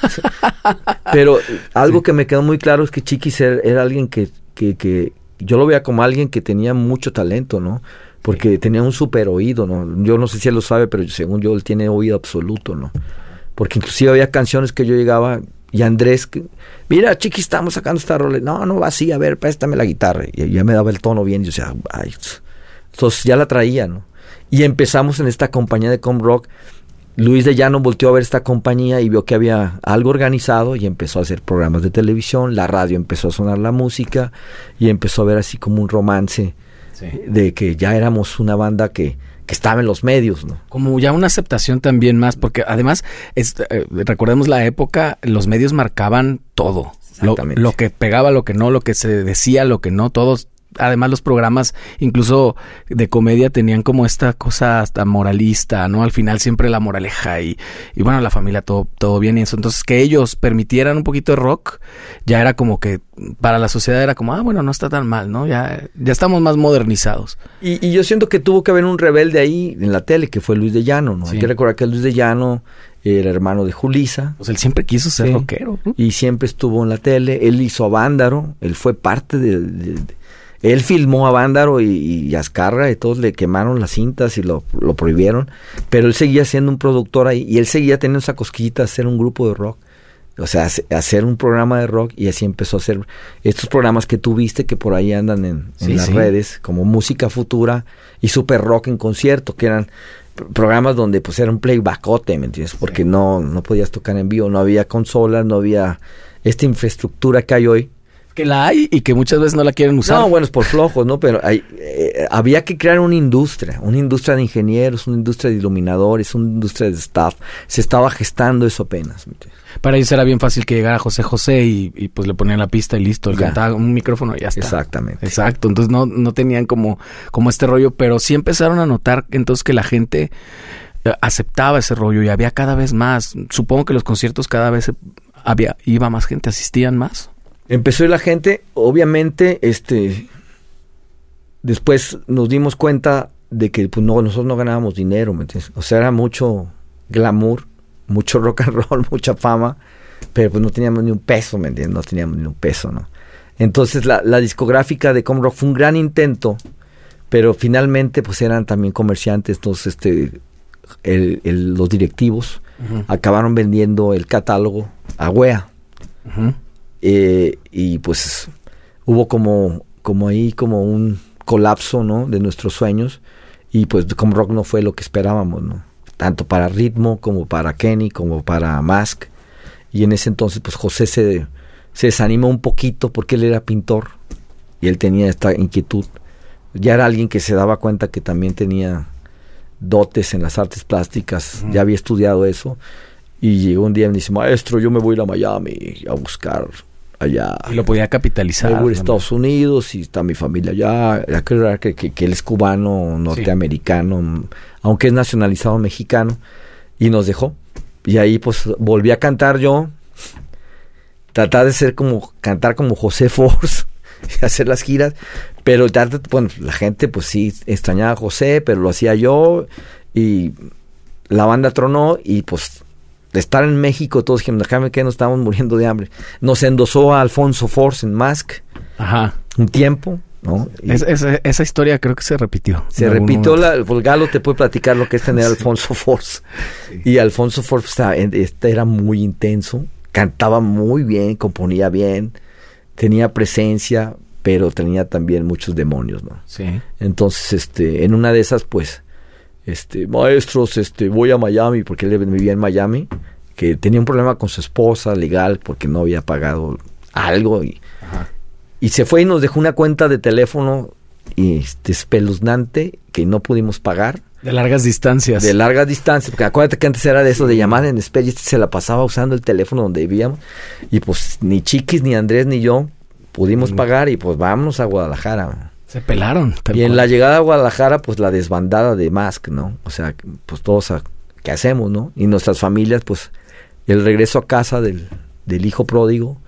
Pero algo que me quedó muy claro es que Chiquis era, alguien que, que, que, yo lo veía como alguien que tenía mucho talento, ¿no? Porque tenía un super oído, ¿no? Yo no sé si él lo sabe, pero según yo él tiene oído absoluto, ¿no? Porque inclusive había canciones que yo llegaba y Andrés, que, mira, Chiquis, estamos sacando esta rola. No, no va así, a ver, préstame la guitarra. Y ya me daba el tono bien y yo decía, ay. Entonces ya la traía, ¿no? Y empezamos en esta compañía de com rock Luis de Llano volteó a ver esta compañía y vio que había algo organizado y empezó a hacer programas de televisión, la radio empezó a sonar la música y empezó a ver así como un romance de que ya éramos una banda que, que estaba en los medios, ¿no? Como ya una aceptación también más, porque además, es, eh, recordemos la época, los medios marcaban todo. Lo, lo, que pegaba, lo que no, lo que se decía, lo que no, todos además los programas incluso de comedia tenían como esta cosa hasta moralista, ¿no? Al final siempre la moraleja y, y bueno, la familia todo, todo bien y eso. Entonces que ellos permitieran un poquito de rock, ya era como que para la sociedad era como, ah, bueno, no está tan mal, ¿no? Ya, ya estamos más modernizados. Y, y yo siento que tuvo que haber un rebelde ahí en la tele, que fue Luis de Llano, ¿no? Hay que recordar que Luis de Llano era hermano de Julisa. Pues él siempre quiso ser rockero. Y siempre estuvo en la tele. Él hizo a Vándaro. Él fue parte de él filmó a Vándaro y, y, Azcarra y todos le quemaron las cintas y lo, lo, prohibieron, pero él seguía siendo un productor ahí y él seguía teniendo esa cosquillita de hacer un grupo de rock. O sea, hacer un programa de rock y así empezó a hacer estos programas que tú viste que por ahí andan en, las redes, como Música Futura y Super Rock en concierto, que eran programas donde pues era un playbackote, ¿me entiendes? Porque no, no podías tocar en vivo, no había consolas, no había esta infraestructura que hay hoy que la hay y que muchas veces no la quieren usar. No, bueno, es por flojos, ¿no? Pero hay, eh, había que crear una industria, una industria de ingenieros, una industria de iluminadores, una industria de staff. Se estaba gestando eso apenas. Para ellos era bien fácil que llegara José José y, pues le ponían la pista y listo, le cantaba un micrófono y ya está. Exactamente. Exacto, entonces no, no tenían como, como este rollo, pero sí empezaron a notar entonces que la gente eh, aceptaba ese rollo y había cada vez más. Supongo que los conciertos cada vez había, iba más gente, asistían más. Empezó la gente, obviamente, este, después nos dimos cuenta de que pues, no, nosotros no ganábamos dinero, ¿me entiendes? O sea, era mucho glamour, mucho rock and roll, mucha fama, pero pues no teníamos ni un peso, ¿me entiendes? No teníamos ni un peso, ¿no? Entonces la, discográfica de Com Rock fue un gran intento, pero finalmente pues eran también comerciantes, entonces este, los directivos acabaron vendiendo el catálogo a WEA. Eh, y pues hubo como, como ahí como un colapso, ¿no? De nuestros sueños y pues como rock no fue lo que esperábamos, ¿no? Tanto para Ritmo como para Kenny como para Mask. Y en ese entonces pues José se, se desanimó un poquito porque él era pintor y él tenía esta inquietud. Ya era alguien que se daba cuenta que también tenía dotes en las artes plásticas, ya había estudiado eso. Y llegó un día y me dice, maestro, yo me voy a ir a Miami a buscar allá. Y lo podía capitalizar. A Estados Unidos y está mi familia allá. Hay que que, que, él es cubano, norteamericano, aunque es nacionalizado mexicano. Y nos dejó. Y ahí pues volví a cantar yo. Tratar de ser como, cantar como José Force. y hacer las giras. Pero bueno, la gente pues sí extrañaba a José, pero lo hacía yo. Y la banda tronó y pues de estar en México, todos dijimos, déjame que nos estábamos muriendo de hambre. Nos endosó a Alfonso Force en Mask. Ajá. Un tiempo, ¿no? esa historia creo que se repitió. Se repitió, la, pues Galo te puede platicar lo que es tener Alfonso Force. Y Alfonso Force este era muy intenso, cantaba muy bien, componía bien, tenía presencia, pero tenía también muchos demonios, ¿no? Sí. Entonces, este, en una de esas, pues, este, maestros, este, voy a Miami, porque él vivía en Miami, que tenía un problema con su esposa legal porque no había pagado algo y, y se fue y nos dejó una cuenta de teléfono este, espeluznante que no pudimos pagar. De largas distancias. De largas distancias, porque acuérdate que antes era de eso de llamar en espera y se la pasaba usando el teléfono donde vivíamos y pues ni Chiquis, ni Andrés, ni yo pudimos pagar y pues vámonos a Guadalajara. Se pelaron. Y en la llegada a Guadalajara, pues la desbandada de Mask, ¿no? O sea, pues todos, a, ¿qué hacemos, no? Y nuestras familias, pues el regreso a casa del, del hijo pródigo,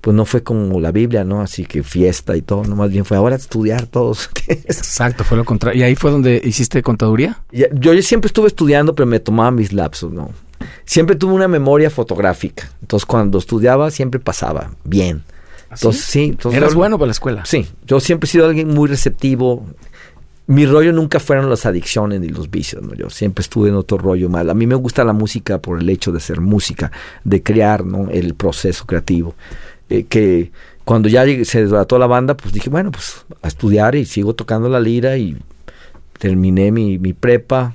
pues no fue como la Biblia, ¿no? Así que fiesta y todo, no más bien fue ahora estudiar todos. Exacto, fue lo contrario. ¿Y ahí fue donde hiciste contaduría? Yo siempre estuve estudiando, pero me tomaba mis lapsos, ¿no? Siempre tuve una memoria fotográfica. Entonces, cuando estudiaba, siempre pasaba bien. ¿Ah, entonces, sí. ¿Eras bueno para la escuela? Sí, yo siempre he sido alguien muy receptivo. Mi rollo nunca fueron las adicciones ni los vicios, ¿no? Yo siempre estuve en otro rollo mal. A mí me gusta la música por el hecho de ser música, de crear, ¿no? El proceso creativo. Eh, que cuando ya se desbarató la banda, pues dije, bueno, pues a estudiar y sigo tocando la lira y terminé mi, mi prepa.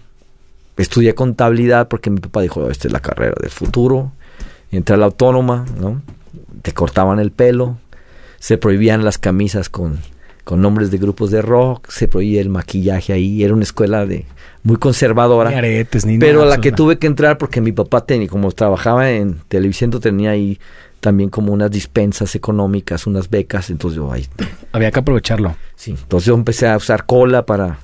Estudié contabilidad porque mi papá dijo, esta es la carrera del futuro. Entré a la autónoma, ¿no? Te cortaban el pelo, se prohibían las camisas con, con nombres de grupos de rock, se prohibía el maquillaje ahí, era una escuela de muy conservadora. Ni aretes, ni pero a la que tuve que entrar porque mi papá tenía, como trabajaba en televisión, tenía ahí también como unas dispensas económicas, unas becas, entonces yo ahí... Había que aprovecharlo. Sí, entonces yo empecé a usar cola para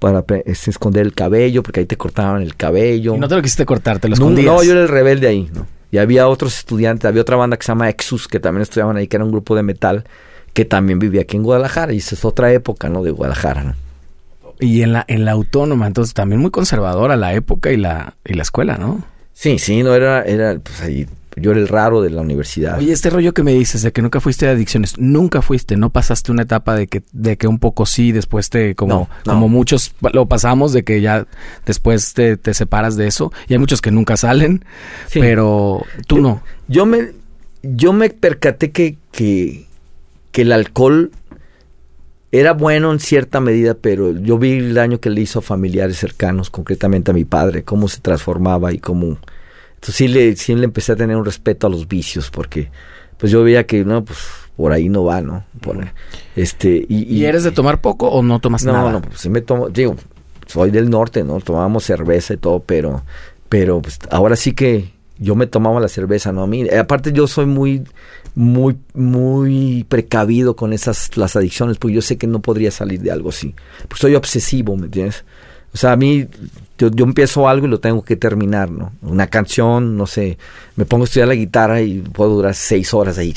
para este, esconder el cabello, porque ahí te cortaban el cabello. ¿Y no te lo quisiste cortar, te lo escondías? No, yo era el rebelde ahí, ¿no? Y había otros estudiantes, había otra banda que se llama Exus, que también estudiaban ahí, que era un grupo de metal, que también vivía aquí en Guadalajara. Y esa es otra época, ¿no? De Guadalajara, ¿no? Y en la, en la autónoma, entonces también muy conservadora la época y la, y la escuela, ¿no? Sí, sí, no era, era, pues ahí yo era el raro de la universidad. Oye, este rollo que me dices de que nunca fuiste de adicciones, nunca fuiste, no pasaste una etapa de que, de que un poco sí, después te, como, como muchos lo pasamos, de que ya después te, te, separas de eso. Y hay muchos que nunca salen, pero tú no. Yo me, yo me percaté que, que, que el alcohol era bueno en cierta medida, pero yo vi el daño que le hizo a familiares cercanos, concretamente a mi padre, cómo se transformaba y cómo... Entonces sí le, sí le empecé a tener un respeto a los vicios, porque pues yo veía que, no, pues por ahí no va, ¿no? este, y, eres de tomar poco o no tomas nada? No, no, pues sí me tomo, digo, soy del norte, ¿no? Tomábamos cerveza y todo, pero, pero pues ahora sí que yo me tomaba la cerveza, ¿no? A mí, aparte yo soy muy muy, muy precavido con esas, las adicciones, porque yo sé que no podría salir de algo así. Pues soy obsesivo, ¿me entiendes? O sea, a mí, yo, yo, empiezo algo y lo tengo que terminar, ¿no? Una canción, no sé, me pongo a estudiar la guitarra y puedo durar seis horas ahí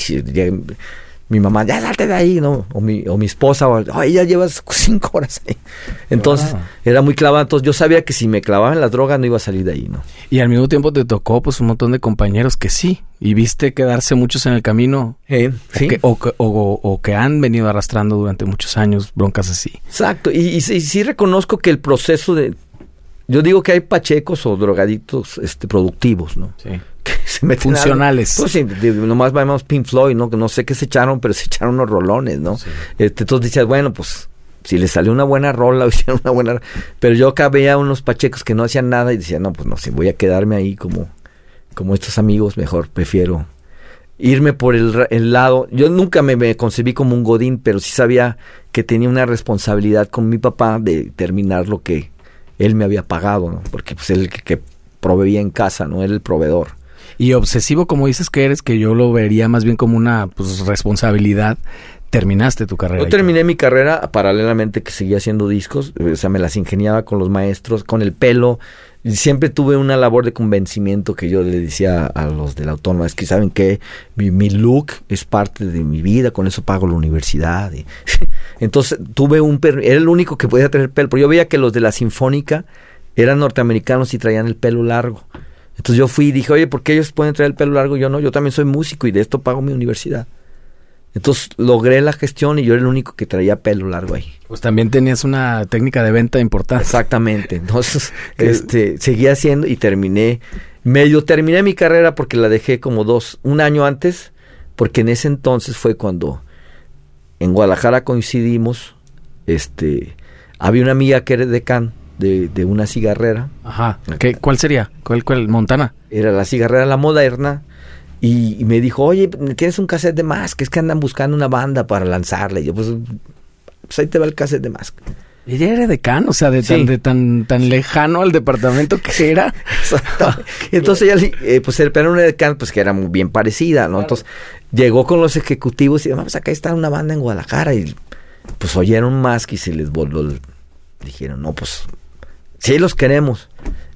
mi mamá, ya salte de ahí, ¿no? O mi, o mi esposa, o, ya llevas cinco horas ahí. Entonces, era muy clavado. Entonces, yo sabía que si me clavaban en las drogas no iba a salir de ahí, ¿no? Y al mismo tiempo te tocó, pues, un montón de compañeros que sí. Y viste quedarse muchos en el camino. Eh, sí. O que, o, que, han venido arrastrando durante muchos años broncas así. Exacto. Y, y, sí reconozco que el proceso de... Yo digo que hay pachecos o drogaditos este, productivos, ¿no? Sí funcionales. Pues sí, nomás vemos Pink Floyd, ¿no? Que no sé qué se echaron, pero se echaron unos rolones, ¿no? Este, entonces decías, bueno, pues si le salió una buena rola o hicieron una buena... Pero yo acá veía unos pachecos que no hacían nada y decía, no, pues no, si voy a quedarme ahí como, como estos amigos, mejor prefiero irme por el, el lado... Yo nunca me, me, concebí como un godín, pero sí sabía que tenía una responsabilidad con mi papá de terminar lo que él me había pagado, ¿no? Porque pues él que, que proveía en casa, ¿no? Era el proveedor. Y obsesivo como dices que eres, que yo lo vería más bien como una pues, responsabilidad, terminaste tu carrera. Yo terminé mi carrera paralelamente que seguía haciendo discos, o sea, me las ingeniaba con los maestros, con el pelo. Siempre tuve una labor de convencimiento que yo le decía a los de la autónoma, es que saben que mi, look es parte de mi vida, con eso pago la universidad. entonces tuve un era el único que podía tener pelo, pero yo veía que los de la sinfónica eran norteamericanos y traían el pelo largo. Entonces yo fui y dije, oye, ¿por qué ellos pueden traer el pelo largo? Yo no, yo también soy músico y de esto pago mi universidad. Entonces logré la gestión y yo era el único que traía pelo largo ahí. Pues también tenías una técnica de venta importante. Exactamente. Entonces, este, seguí haciendo y terminé, medio terminé mi carrera porque la dejé como dos, un año antes, porque en ese entonces fue cuando en Guadalajara coincidimos, este, había una amiga que era de Can de, de una cigarrera. Ajá. ¿Qué, ¿Cuál sería? ¿Cuál, ¿Cuál? ¿Montana? Era la cigarrera La Moderna. Y, me dijo, oye, ¿tienes un cassette de Mask? Es que andan buscando una banda para lanzarle. Y yo, pues, pues, ahí te va el cassette de Mask. Ella era de Can, o sea, de, tan, de tan, tan lejano al departamento que era. Entonces ella, eh, pues era una de Can, pues que era muy bien parecida, ¿no? Entonces llegó con los ejecutivos y vamos, acá está una banda en Guadalajara y pues oyeron Mask y se les volvió, dijeron, no, pues sí los queremos.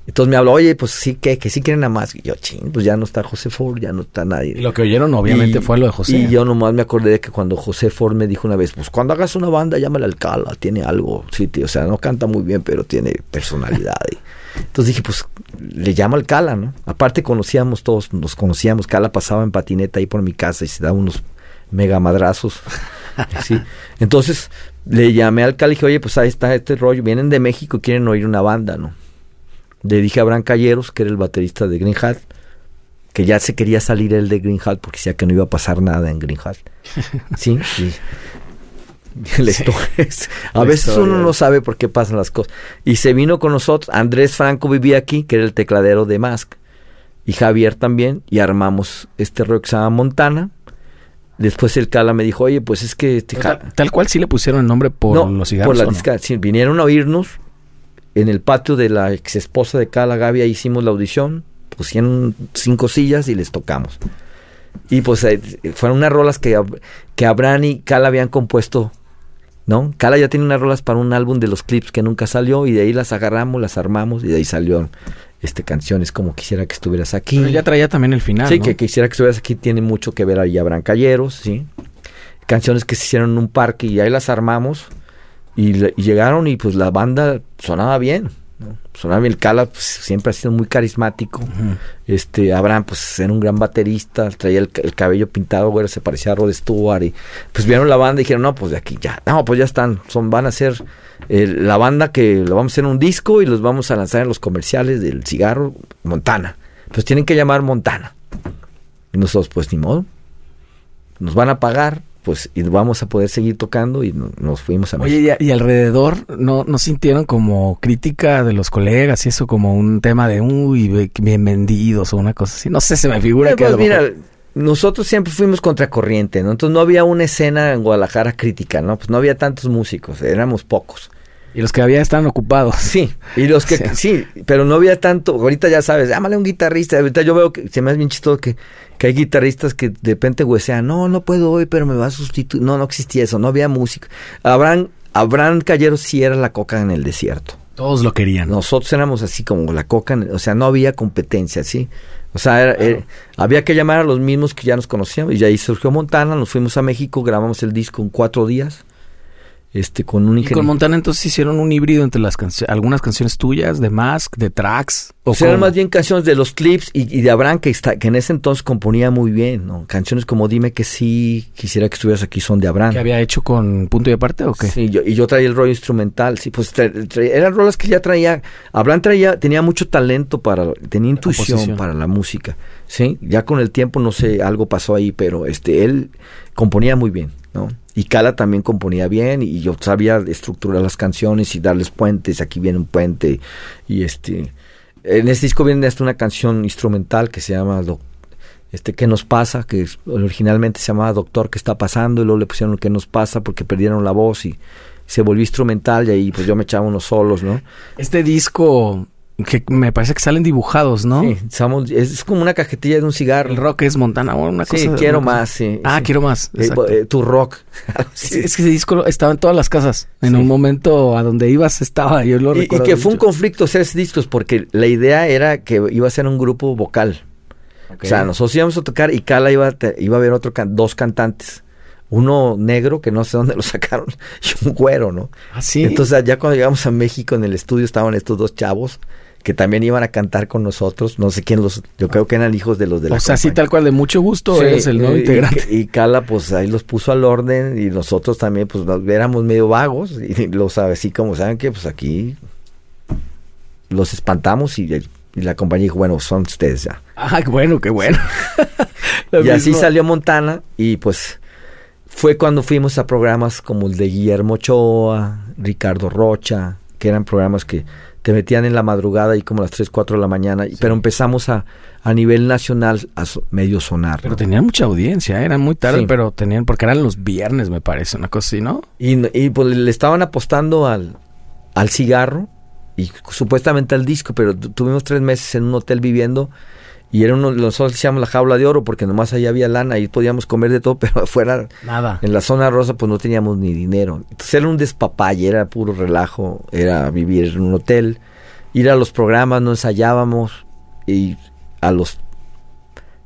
Entonces me habló, oye, pues sí, que, que sí quieren a más. Y yo, ching, pues ya no está José Ford, ya no está nadie. Y lo que oyeron, obviamente, fue lo de José. Y yo nomás me acordé de que cuando José Ford me dijo una vez, pues cuando hagas una banda, llámale al Cala, tiene algo. Sí, tío, o sea, no canta muy bien, pero tiene personalidad. entonces dije, pues le llamo al Cala, ¿no? Aparte conocíamos todos, nos conocíamos. Cala pasaba en patineta ahí por mi casa y se daba unos mega madrazos. ¿sí? Entonces le llamé al Cala y dije, oye, pues ahí está este rollo, vienen de México y quieren oír una banda, ¿no? Le dije a Abraham Calleros, que era el baterista de Green Hat, que ya se quería salir él de Green Hat porque decía que no iba a pasar nada en Green Hat. ¿Sí? sí. a veces uno no sabe por qué pasan las cosas. Y se vino con nosotros. Andrés Franco vivía aquí, que era el tecladero de Mask. Y Javier también. Y armamos este rock que se llama Montana. Después el Cala me dijo, oye, pues es que... Este tal, cual sí le pusieron el nombre por los cigarros. por la disca. Sí, vinieron a oírnos en el patio de la ex esposa de Cala, Gavia, hicimos la audición, pusieron cinco sillas y les tocamos. Y pues eh, fueron unas rolas que, que Abraham y Cala habían compuesto, ¿no? Cala ya tiene unas rolas para un álbum de los clips que nunca salió y de ahí las agarramos, las armamos y de ahí salió este canciones como quisiera que estuvieras aquí. Pero ya traía también el final. Sí, que quisiera que estuvieras aquí tiene mucho que ver ahí Abraham Calleros, sí. Canciones que se hicieron en un parque y ahí las armamos y, llegaron y pues la banda sonaba bien. ¿no? el Cala pues, siempre ha sido muy carismático. Este, Abraham, pues era un gran baterista, traía el, cabello pintado, güey, se parecía a Rod Stewart. Y pues vieron la banda y dijeron, no, pues de aquí ya, no, pues ya están, son, van a ser eh, la banda que lo vamos a hacer en un disco y los vamos a lanzar en los comerciales del cigarro, Montana. Pues tienen que llamar Montana. Y nosotros, pues ni modo. Nos van a pagar, pues y vamos a poder seguir tocando y nos fuimos a México. Oye, y, alrededor no, no sintieron como crítica de los colegas y eso como un tema de uy, bien vendidos o una cosa así. No sé, se me figura eh, que pues mira, nosotros siempre fuimos contracorriente, ¿no? Entonces no había una escena en Guadalajara crítica, ¿no? Pues no había tantos músicos, éramos pocos. Y los que había estaban ocupados. Sí, y los que sí. pero no había tanto. Ahorita ya sabes, llámale un guitarrista. Ahorita yo veo que se me hace bien chistoso que, que hay guitarristas que de repente huesean, no, no puedo hoy, pero me va a sustituir. No, no existía eso, no había música. Abraham, Abraham Callero sí era la coca en el desierto. Todos lo querían. Nosotros éramos así como la coca, o sea, no había competencia, ¿sí? O sea, había que llamar a los mismos que ya nos conocíamos. Y ahí surgió Montana, nos fuimos a México, grabamos el disco en cuatro días este con un Y con Montana entonces hicieron un híbrido entre las canciones, algunas canciones tuyas, de Mask, de tracks. O, sea, eran más bien canciones de los clips y, de Abraham que, está, que en ese entonces componía muy bien, ¿no? Canciones como Dime que sí, quisiera que estuvieras aquí son de Abraham. ¿Que había hecho con punto y aparte o qué? Sí, yo, y yo traía el rollo instrumental, sí, pues eran rolas que ya traía. Abraham traía, tenía mucho talento para, tenía intuición para la música, sí. Ya con el tiempo no sé, algo pasó ahí, pero este, él componía muy bien, ¿no? Y Cala también componía bien y yo sabía estructurar las canciones y darles puentes. Aquí viene un puente y este... En este disco viene hasta una canción instrumental que se llama este ¿Qué nos pasa? Que originalmente se llamaba Doctor, ¿qué está pasando? Y luego le pusieron ¿Qué nos pasa? Porque perdieron la voz y se volvió instrumental y ahí pues yo me echaba unos solos, ¿no? Este disco que me parece que salen dibujados, ¿no? Sí, es, como una cajetilla de un cigarro. El rock es Montana una cosa. Sí, quiero más, sí. Ah, quiero más. Eh, eh, tu rock. es que ese disco estaba en todas las casas. En un momento a donde ibas estaba, yo lo recuerdo. Y, que fue un conflicto hacer discos porque la idea era que iba a ser un grupo vocal. O sea, nosotros íbamos a tocar y Cala iba, iba a haber otro dos cantantes uno negro que no sé dónde lo sacaron y un güero, ¿no? Ah, sí. Entonces ya cuando llegamos a México en el estudio estaban estos dos chavos que también iban a cantar con nosotros. No sé quién los, yo creo que eran hijos de los de la. O sea, sí, tal cual, de mucho gusto es el nuevo integrante. Y, Cala, pues ahí los puso al orden y nosotros también, pues nos éramos medio vagos y los así como saben que, pues aquí los espantamos y, la compañía dijo, bueno, son ustedes ya. Ah, bueno, qué bueno. y así salió Montana y pues fue cuando fuimos a programas como el de Guillermo Ochoa, Ricardo Rocha, que eran programas que te metían en la madrugada y como las 3, 4 de la mañana, pero empezamos a, a nivel nacional a medio sonar. Pero tenían mucha audiencia, ¿eh? eran muy tarde, pero tenían, porque eran los viernes, me parece, una cosa así, ¿no? Y, y pues le estaban apostando al, al cigarro y supuestamente al disco, pero tuvimos tres meses en un hotel viviendo y era uno, nosotros decíamos la jaula de oro porque nomás ahí había lana y podíamos comer de todo, pero afuera, nada. En la zona rosa, pues no teníamos ni dinero. Entonces era un despapalle, era puro relajo, era vivir en un hotel, ir a los programas, no ensayábamos y a los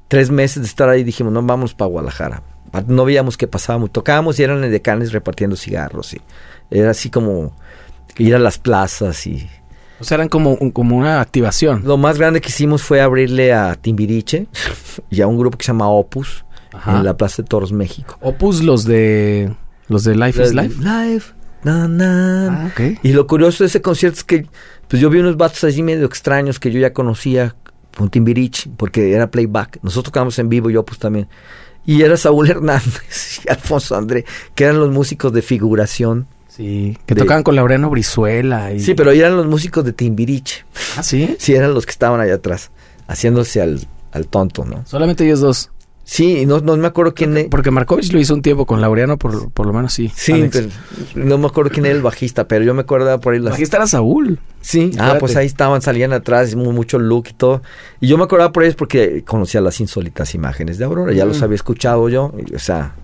tres meses de estar ahí dijimos, no, vamos para Guadalajara. No veíamos qué pasaba, tocábamos y eran en decanes repartiendo cigarros y era así como ir a las plazas y o sea, eran como, como una activación. Lo más grande que hicimos fue abrirle a Timbiriche y a un grupo que se llama Opus en la Plaza de Toros, México. Opus, los de los de Life is Life. Life. Ah, Y lo curioso de ese concierto es que pues yo vi unos vatos allí medio extraños que yo ya conocía con Timbiriche, porque era playback. Nosotros tocábamos en vivo y Opus también. Y era Saúl Hernández y Alfonso André, que eran los músicos de figuración Sí, que tocaban con Laureano Brizuela. Y... Sí, pero eran los músicos de Timbiriche. ¿Ah, sí? Sí, eran los que estaban allá atrás, haciéndose al, al tonto, ¿no? Solamente ellos dos. Sí, no, no me acuerdo quién porque, porque Markovich lo hizo un tiempo con Laureano, por, por lo menos sí. Sí, no me acuerdo quién era el bajista, pero yo me acuerdo por ahí. Las... El bajista era Saúl. Sí, ah, pues ahí estaban, salían atrás, mucho look y todo. Y yo me acordaba por ellos porque conocía las insólitas imágenes de Aurora, ya los mm. había escuchado yo, o sea,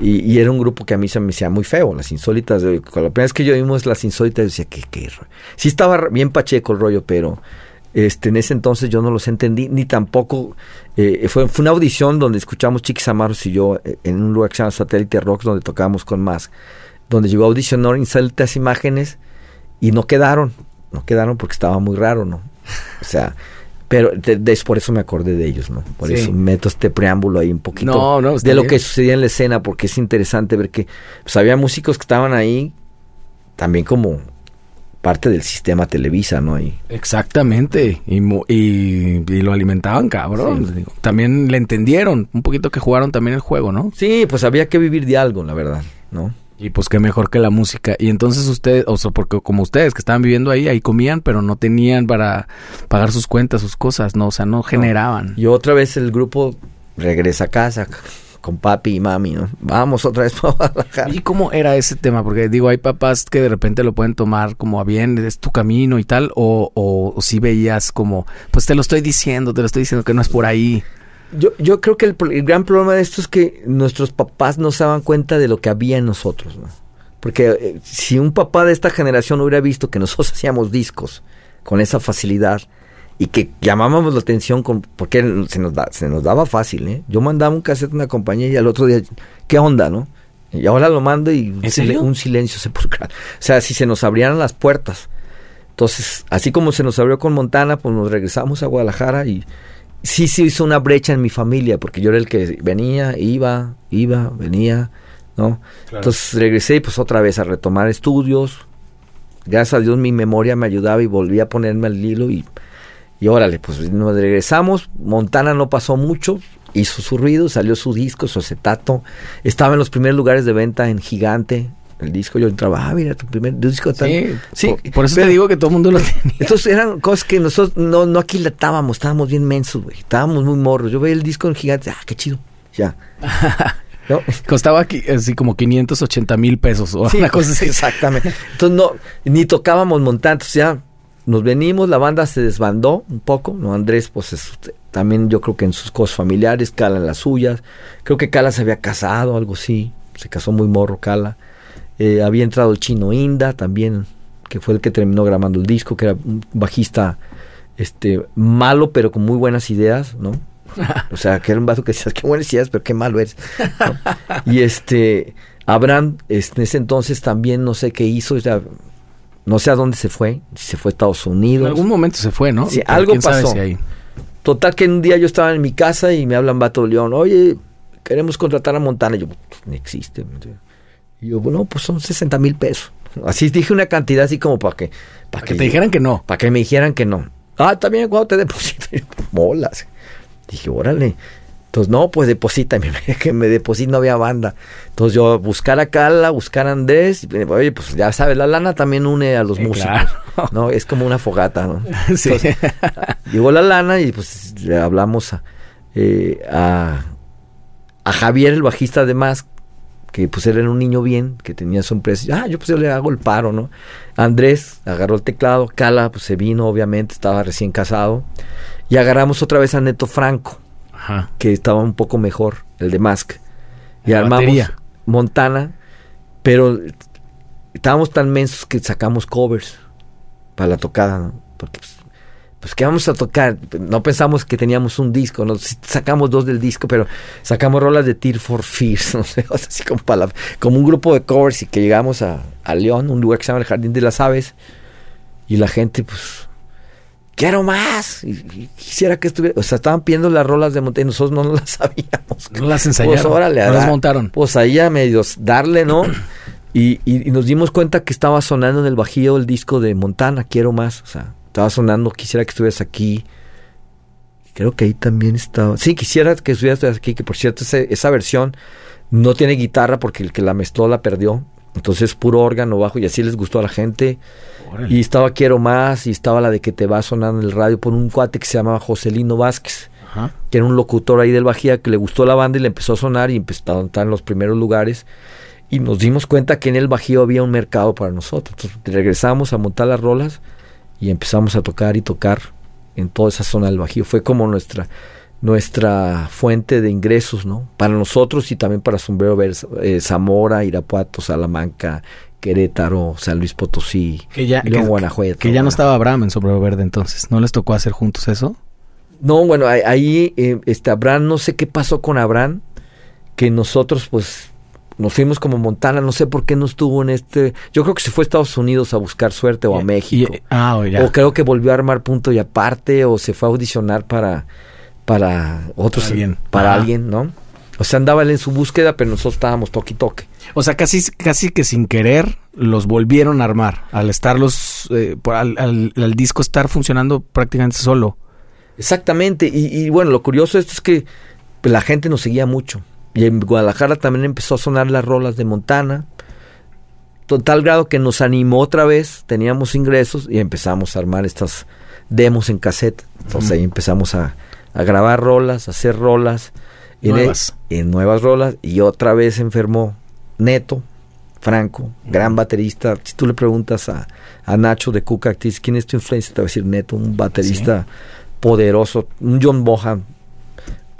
y, era un grupo que a mí se me hacía muy feo, las insólitas. la primera vez que yo vimos las insólitas, decía que qué Sí estaba bien pacheco el rollo, pero este, en ese entonces yo no los entendí, ni tampoco. Eh, fue, fue una audición donde escuchamos Chiquis Amaros y yo eh, en un lugar que se llama Satélite Rocks, donde tocábamos con más. Donde llegó a audicionar insólitas imágenes y no quedaron. no quedaron porque estaba muy raro, ¿no? O sea, pero de, por eso me acordé de ellos, ¿no? Por eso meto este preámbulo ahí un poquito de lo que sucedía en la escena, porque es interesante ver que pues, había músicos que estaban ahí también como parte del sistema Televisa, ¿no? Y, Exactamente, y, y, lo alimentaban, cabrón. También le entendieron, un poquito que jugaron también el juego, ¿no? Sí, pues había que vivir de algo, la verdad, ¿no? Y pues qué mejor que la música. Y entonces ustedes, o sea, porque como ustedes que estaban viviendo ahí, ahí comían, pero no tenían para pagar sus cuentas, sus cosas, ¿no? O sea, no generaban. Y otra vez el grupo regresa a casa con papi y mami, ¿no? Vamos otra vez para Guadalajara. ¿Y cómo era ese tema? Porque digo, hay papás que de repente lo pueden tomar como a bien, es tu camino y tal, o, o, si veías como, pues te lo estoy diciendo, te lo estoy diciendo que no es por ahí. Yo, yo creo que el, gran problema de esto es que nuestros papás no se daban cuenta de lo que había en nosotros, ¿no? Porque eh, si un papá de esta generación hubiera visto que nosotros hacíamos discos con esa facilidad y que llamábamos la atención con, porque se nos, se nos daba fácil, ¿eh? Yo mandaba un cassette a una compañía y al otro día, ¿qué onda, no? Y ahora lo mando y un silencio sepulcral. O sea, si se nos abrieran las puertas. Entonces, así como se nos abrió con Montana, pues nos regresamos a Guadalajara y sí se hizo una brecha en mi familia, porque yo era el que venía, iba, iba, venía, ¿no? Entonces regresé pues otra vez a retomar estudios. Gracias a Dios mi memoria me ayudaba y volví a ponerme al hilo y, y órale, pues nos regresamos. Montana no pasó mucho, hizo su ruido, salió su disco, su acetato. Estaba en los primeros lugares de venta en Gigante, el disco, yo entraba, ah, mira, tu primer disco tal. Sí, sí por, eso te digo que todo el mundo lo tenía. Entonces eran cosas que nosotros no, no aquilatábamos, estábamos bien mensos, güey. Estábamos muy morros. Yo veía el disco en gigante, ah, qué chido. Ya. Costaba aquí, así como 580 mil pesos o una cosa así. Exactamente. Entonces no, ni tocábamos montantes, ya nos venimos, la banda se desbandó un poco, ¿no? Andrés, pues también yo creo que en sus cosas familiares, Cala en las suyas. Creo que Cala se había casado, algo así. Se casó muy morro, Cala. Eh, había entrado el chino Inda también, que fue el que terminó grabando el disco, que era un bajista este malo, pero con muy buenas ideas, ¿no? O sea, que era un vaso que decías, qué buenas ideas, pero qué malo eres. Y este, Abraham, este, en ese entonces también no sé qué hizo, o no sé a dónde se fue, si se fue a Estados Unidos. En algún momento se fue, ¿no? Sí, algo pasó. Total que un día yo estaba en mi casa y me hablan Vato León, oye, queremos contratar a Montana. Y yo, pues, no existe. Y yo, bueno, pues son 60 mil pesos. Así dije una cantidad así como para que... Para que, te dijeran que no. Para que me dijeran que no. Ah, también cuando te deposito. Molas. Dije, órale. Entonces, no, pues deposita. que me deposito, no había banda. Entonces, yo buscar a Cala, buscar a Andrés. Oye, pues ya sabes, la lana también une a los músicos. ¿no? Es como una fogata, ¿no? Sí. llegó la lana y pues le hablamos a, eh, a, a Javier, el bajista de Más, que pues él era un niño bien, que tenía su empresa. Ah, yo pues yo le hago el paro, ¿no? Andrés agarró el teclado, Cala pues se vino, obviamente, estaba recién casado. Y agarramos otra vez a Neto Franco, que estaba un poco mejor, el de Mask. Y armamos Montana, pero estábamos tan mensos que sacamos covers para la tocada, ¿no? Porque pues, pues ¿qué vamos a tocar? No pensamos que teníamos un disco, ¿no? sacamos dos del disco, pero sacamos rolas de Tear for Fears, no sé, así como, como un grupo de covers y que llegamos a, a León, un lugar que se llama el Jardín de las Aves, y la gente, pues, quiero más, y, quisiera que estuviera, o sea, estaban pidiendo las rolas de Monte y nosotros no las sabíamos. No las ensayaron, pues, órale, no las montaron. Pues ahí a medios darle, ¿no? Y, y, y, nos dimos cuenta que estaba sonando en el bajío el disco de Montana, quiero más, o sea, estaba sonando, quisiera que estuvieras aquí. Creo que ahí también estaba. Sí, quisiera que estuvieras aquí, que por cierto esa versión no tiene guitarra porque el que la mezcló la perdió. Entonces puro órgano bajo y así les gustó a la gente. Y estaba Quiero Más y estaba la de que te va sonando en el radio por un cuate que se llamaba Joselino Vázquez, que era un locutor ahí del Bajía que le gustó la banda y le empezó a sonar y empezó a estar en los primeros lugares. Y nos dimos cuenta que en el Bajío había un mercado para nosotros. Entonces regresamos a montar las rolas y empezamos a tocar y tocar en toda esa zona del Bajío. Fue como nuestra nuestra fuente de ingresos, ¿no? Para nosotros y también para Sombrero Verde, eh, Zamora, Irapuato, Salamanca, Querétaro, San Luis Potosí, que ya, León, Guanajuato. Que ya no estaba Abraham en Sombrero Verde entonces, ¿no les tocó hacer juntos eso? No, bueno, ahí eh, este Abraham, no sé qué pasó con Abraham, que nosotros pues nos fuimos como Montana, no sé por qué no estuvo en este. Yo creo que se fue a Estados Unidos a buscar suerte o a México. ah, o creo que volvió a armar punto y aparte o se fue a audicionar para para otros alguien. para alguien, ¿no? O sea, andaba él en su búsqueda, pero nosotros estábamos toque y toque. O sea, casi, casi que sin querer los volvieron a armar, al estar los, eh, al, al, disco estar funcionando prácticamente solo. Exactamente, y, y bueno, lo curioso esto es que la gente nos seguía mucho. Y en Guadalajara también empezó a sonar las rolas de Montana. Tal grado que nos animó otra vez, teníamos ingresos y empezamos a armar estas demos en cassette. Entonces ahí empezamos a, grabar rolas, a hacer rolas. Nuevas. En, nuevas rolas. Y otra vez enfermó Neto, Franco, gran baterista. Si tú le preguntas a, Nacho de Cuca, ¿quién es tu influencia? Te va a decir Neto, un baterista poderoso, un John Bohan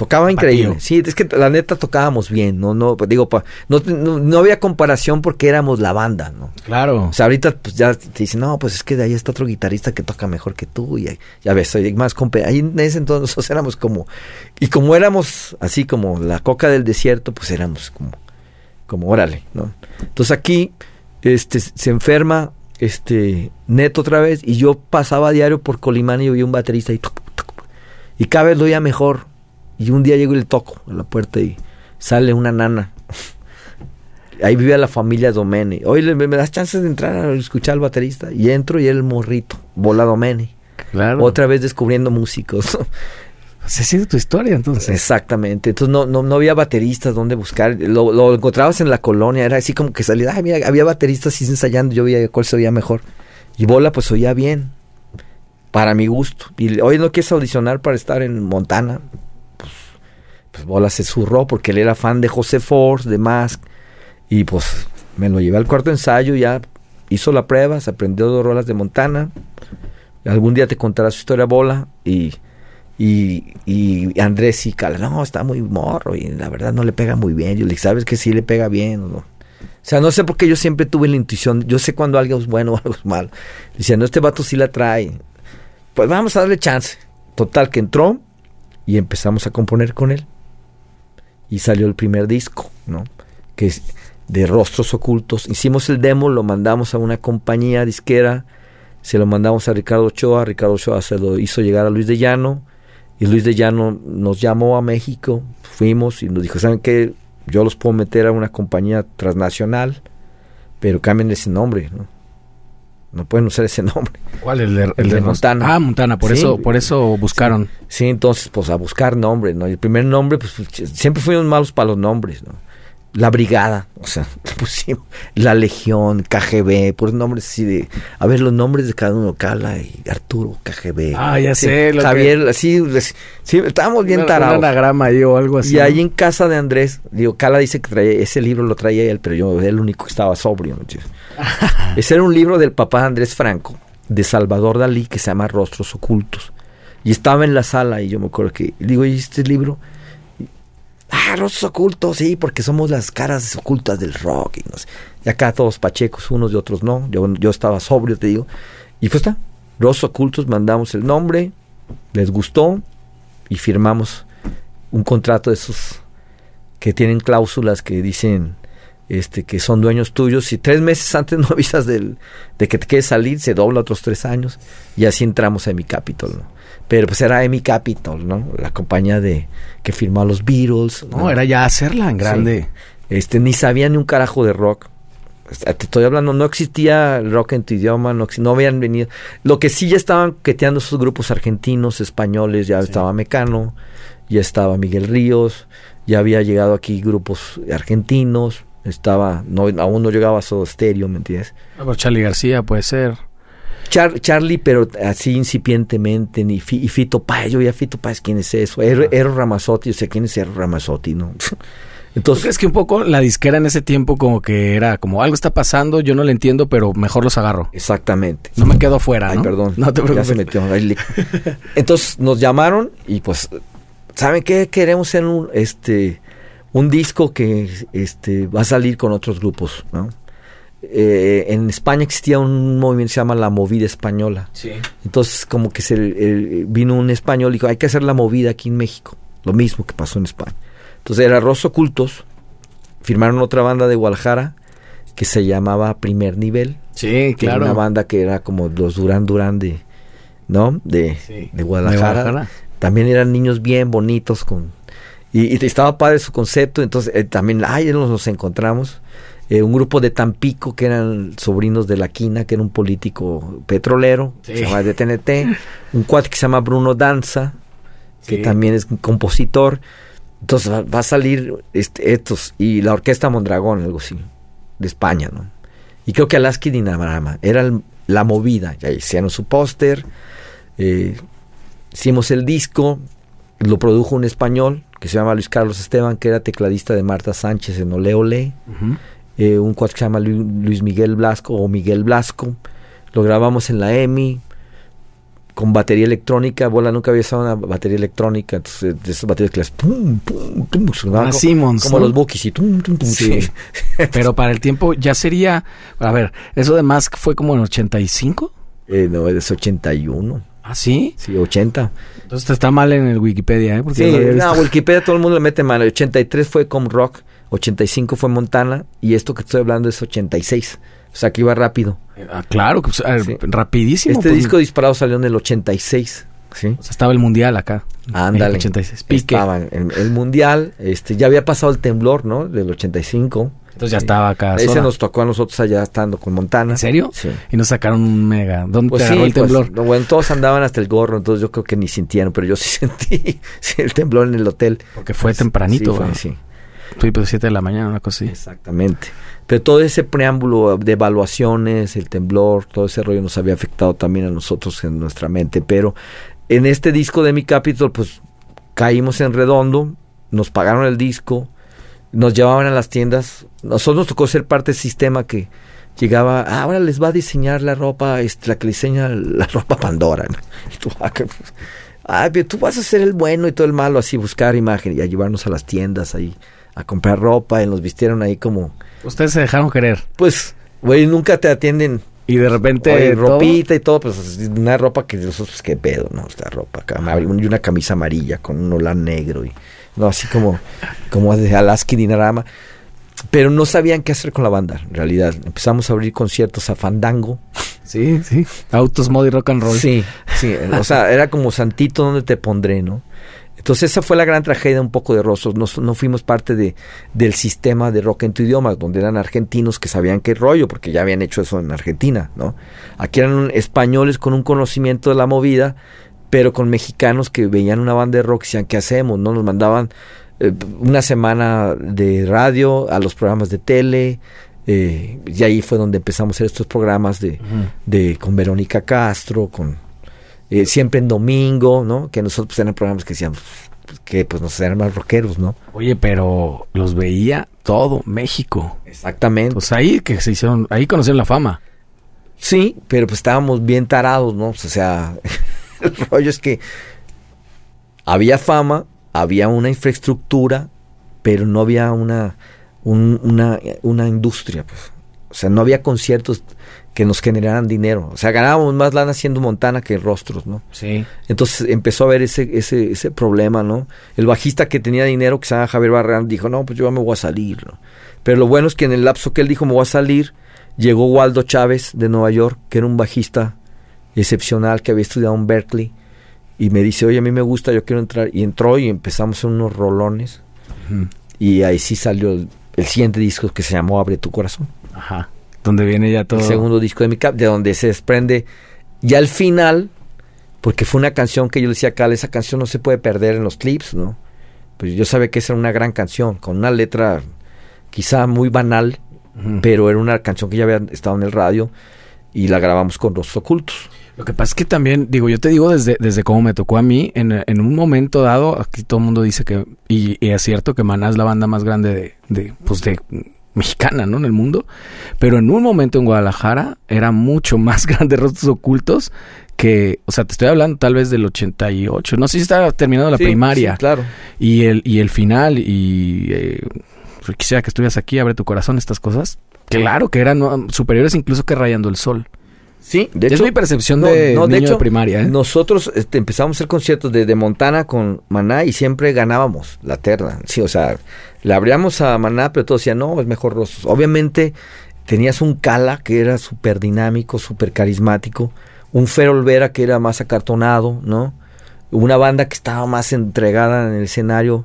Tocaba increíble. Sí, es que la neta tocábamos bien, no no pues digo, no, no, había comparación porque éramos la banda, ¿no? Claro. O sea, ahorita pues ya te dicen, "No, pues es que de ahí está otro guitarrista que toca mejor que tú" y ya ves, soy más ahí en ese entonces nosotros éramos como y como éramos así como la coca del desierto, pues éramos como como órale, ¿no? Entonces aquí este se enferma este Neto otra vez y yo pasaba a diario por Colimán y vi un baterista y y cada vez lo oía mejor y un día llego y le toco a la puerta y sale una nana. Ahí vivía la familia Domene. Oye, ¿me, das chances de entrar a escuchar al baterista? Y entro y el morrito, Bola Domene. Claro. Otra vez descubriendo músicos. Se sigue tu historia entonces. Exactamente. Entonces no, no, no había bateristas donde buscar. Lo, lo, encontrabas en la colonia. Era así como que salía. Ay, mira, había bateristas así ensayando. Yo veía cuál se oía mejor. Y Bola pues oía bien. Para mi gusto. Y hoy no quieres audicionar para estar en Montana pues Bola se zurró porque él era fan de José Force, de Mask, y pues me lo llevé al cuarto ensayo, ya hizo la prueba, se aprendió dos rolas de Montana, algún día te contará su historia Bola, y, y, y Andrés y Cala, no, está muy morro, y la verdad no le pega muy bien, yo le dije, ¿sabes que sí le pega bien? ¿no? O sea, no sé por qué yo siempre tuve la intuición, yo sé cuando algo es bueno o algo es malo. Diciendo, este vato sí la trae. Pues vamos a darle chance. Total, que entró y empezamos a componer con él y salió el primer disco, ¿no? Que es de Rostros Ocultos. Hicimos el demo, lo mandamos a una compañía disquera, se lo mandamos a Ricardo Ochoa, Ricardo Ochoa se lo hizo llegar a Luis de Llano, y Luis de Llano nos llamó a México, fuimos y nos dijo, ¿saben qué? Yo los puedo meter a una compañía transnacional, pero cambien ese nombre, ¿no? No pueden usar ese nombre. ¿Cuál? El de, el, de, Montana. Ah, Montana, por eso, por eso buscaron. Sí, entonces, pues a buscar nombre, ¿no? Y el primer nombre, pues siempre fuimos malos para los nombres, ¿no? La Brigada, o sea, pusimos La Legión, KGB, por nombres así de. A ver, los nombres de cada uno, Cala y Arturo, KGB. Ah, ya sé. Javier, así, sí, estábamos bien tarados. Un anagrama ahí o algo así. Y ahí en casa de Andrés, digo, Cala dice que traía, ese libro lo traía él, pero yo era el único que estaba sobrio, ¿no? Ese era un libro del papá de Andrés Franco, de Salvador Dalí, que se llama Rostros Ocultos. Y estaba en la sala y yo me acuerdo que, digo, ¿y este libro? Ah, rostros ocultos, sí, porque somos las caras ocultas del rock. Y, no sé. y acá todos pachecos, unos y otros no. Yo, yo estaba sobrio, te digo. Y pues está, rostros ocultos, mandamos el nombre, les gustó y firmamos un contrato de esos que tienen cláusulas que dicen este, que son dueños tuyos. y tres meses antes no avisas del, de que te quieres salir, se dobla otros tres años y así entramos a mi Capitol. ¿no? Pero pues era Emi Capitol, ¿no? La compañía de que firmó a los Beatles. No, era ya hacerla en grande. Este, ni sabía ni un carajo de rock. Te estoy hablando, no existía rock en tu idioma, no, no habían venido. Lo que sí ya estaban queteando esos grupos argentinos, españoles, ya estaba Mecano, ya estaba Miguel Ríos, ya había llegado aquí grupos argentinos, estaba, no, aún no llegaba solo estéreo, ¿me entiendes? Ah, pues Charlie García puede ser. Charlie, pero así incipientemente, ni y Fito Páez, yo ya Fito Páez, ¿quién es eso? Ero, Ramazotti, o sea, ¿quién es Ero Ramazotti? No? Entonces, es que un poco la disquera en ese tiempo como que era como algo está pasando, yo no lo entiendo, pero mejor los agarro. Exactamente. No me quedo afuera, Ay, perdón. No te preocupes. Ya se metió. Entonces nos llamaron y pues, ¿saben qué? Queremos hacer un, este, un disco que este, va a salir con otros grupos, ¿no? Eh, en España existía un movimiento que se llama la movida española. Entonces, como que se vino un español y dijo, hay que hacer la movida aquí en México. Lo mismo que pasó en España. Entonces, era Arroz Ocultos, firmaron otra banda de Guadalajara que se llamaba Primer Nivel. Sí, Era una banda que era como los Durán Durán de, ¿no? De, de, Guadalajara. También eran niños bien bonitos con... Y, estaba padre su concepto, entonces eh, también, nos, nos encontramos. Eh, un grupo de Tampico que eran sobrinos de la Quina, que era un político petrolero, se llama de TNT. un cuate que se llama Bruno Danza, que también es un compositor. Entonces va, a salir este, estos, y la Orquesta Mondragón, algo así, de España, ¿no? Y creo que Alaska y Dinamarama era la movida. Ya hicieron su póster, eh, hicimos el disco, lo produjo un español que se llama Luis Carlos Esteban, que era tecladista de Marta Sánchez en Ole Ole. Eh, un cuate que se llama Luis Miguel Blasco o Miguel Blasco. Lo grabamos en la EMI con batería electrónica. Bola nunca había usado una batería electrónica. Entonces, de esas baterías que las pum, pum, pum, como, como los Bookies y tum, tum, tum, sí. Pero para el tiempo ya sería. A ver, eso de Mask fue como en 85. Eh, no, es 81. ¿Ah, sí? Sí, 80. Entonces está mal en el Wikipedia, ¿eh? Porque sí, no, Wikipedia todo el mundo le mete mal. 83 fue Com Rock, 85 fue Montana y esto que estoy hablando es 86. O sea, que iba rápido. Ah, claro, pues, rapidísimo. Este pues. disco disparado salió en el 86. ¿sí? O sea, estaba el mundial acá. Ándale. el 86. Estaba en el mundial. Este, ya había pasado el temblor, ¿no? Del 85. Entonces ya estaba acá. Ese nos tocó a nosotros allá estando con Montana. ¿En serio? Sí. Y nos sacaron un mega. ¿Dónde pues te el pues, temblor? bueno, todos andaban hasta el gorro, entonces yo creo que ni sintieron, pero yo sí sentí el temblor en el hotel. Porque fue tempranito, sí, sí. Fue pues 7 de la mañana, una cosa así. Exactamente. Pero todo ese preámbulo de evaluaciones, el temblor, todo ese rollo nos había afectado también a nosotros en nuestra mente. Pero en este disco de Mi Capitol, pues caímos en redondo, nos pagaron el disco, nos llevaban a las tiendas. Nosotros nos tocó ser parte del sistema que llegaba, ah, ahora les va a diseñar la ropa, este, la que diseña la ropa Pandora. Y tú, ah, ah tú vas a ser el bueno y todo el malo, así buscar imagen y a llevarnos a las tiendas ahí a comprar ropa y nos vistieron ahí como... Ustedes se dejaron querer. Pues, güey, nunca te atienden. Y de repente... ropita y todo, pues una ropa que nosotros, pues qué pedo, ¿no? Esta ropa, y una camisa amarilla con un holán negro y no así como, como de Alaska y Dinarama. Pero no sabían qué hacer con la banda, en realidad. Empezamos a abrir conciertos a Fandango. Sí, sí. Autos, mod y rock and roll. Sí, sí. o sea, era como Santito, donde te pondré, no? Entonces esa fue la gran tragedia un poco de Rostros. No, no, fuimos parte de, del sistema de rock en tu idioma, donde eran argentinos que sabían qué rollo, porque ya habían hecho eso en Argentina, ¿no? Aquí eran españoles con un conocimiento de la movida, pero con mexicanos que veían una banda de rock y decían, ¿qué hacemos? ¿No? Nos mandaban eh, una semana de radio a los programas de tele, eh, y ahí fue donde empezamos a hacer estos programas de, de con Verónica Castro, con eh, siempre en domingo, ¿no? Que nosotros pues, eran programas que decíamos pues, que pues nos eran más rockeros, ¿no? Oye, pero los veía todo México. Exactamente. Pues ahí que se hicieron, ahí conocieron la fama. Sí, pero pues estábamos bien tarados, ¿no? O sea, el rollo es que había fama, había una infraestructura, pero no había una, una, una industria. Pues. O sea, no había conciertos que nos generaran dinero. O sea, ganábamos más lana haciendo Montana que Rostros, ¿no? Sí. Entonces empezó a haber ese, ese, ese problema, ¿no? El bajista que tenía dinero, que se llama Javier Barrán, dijo, no, pues yo me voy a salir, ¿no? Pero lo bueno es que en el lapso que él dijo, me voy a salir, llegó Waldo Chávez de Nueva York, que era un bajista excepcional que había estudiado en Berkeley y me dice, oye, a mí me gusta, yo quiero entrar. Y entró y empezamos en unos rolones. Y ahí sí salió el, siguiente disco que se llamó Abre tu corazón. Ajá. Donde viene ya todo. El segundo disco de mi cap, de donde se desprende. Y al final, porque fue una canción que yo le decía a Cal, esa canción no se puede perder en los clips, ¿no? Pues yo sabía que esa era una gran canción, con una letra quizá muy banal, pero era una canción que ya había estado en el radio y la grabamos con Rostros Ocultos. Lo que pasa es que también, digo, yo te digo desde, desde cómo me tocó a mí, en, en un momento dado, aquí todo el mundo dice que, y, es cierto que Maná es la banda más grande de, de, pues de mexicana, ¿no? En el mundo. Pero en un momento en Guadalajara era mucho más grande Rostros Ocultos que, o sea, te estoy hablando tal vez del 88. No sé si estaba terminando la primaria. Sí, claro. Y el, y el final, y eh, quisiera que estuvieras aquí, abre tu corazón, estas cosas. Claro que eran superiores incluso que Rayando el Sol. Sí, de hecho. Es mi percepción de, no, de, hecho, primaria. ¿eh? Nosotros este, empezamos a hacer conciertos de, de, Montana con Maná y siempre ganábamos la terna. Sí, o sea, Le abríamos a Maná, pero todos decían, no, es mejor Rostros. Obviamente tenías un Cala que era súper dinámico, súper carismático, un Fer Olvera que era más acartonado, ¿no? Una banda que estaba más entregada en el escenario,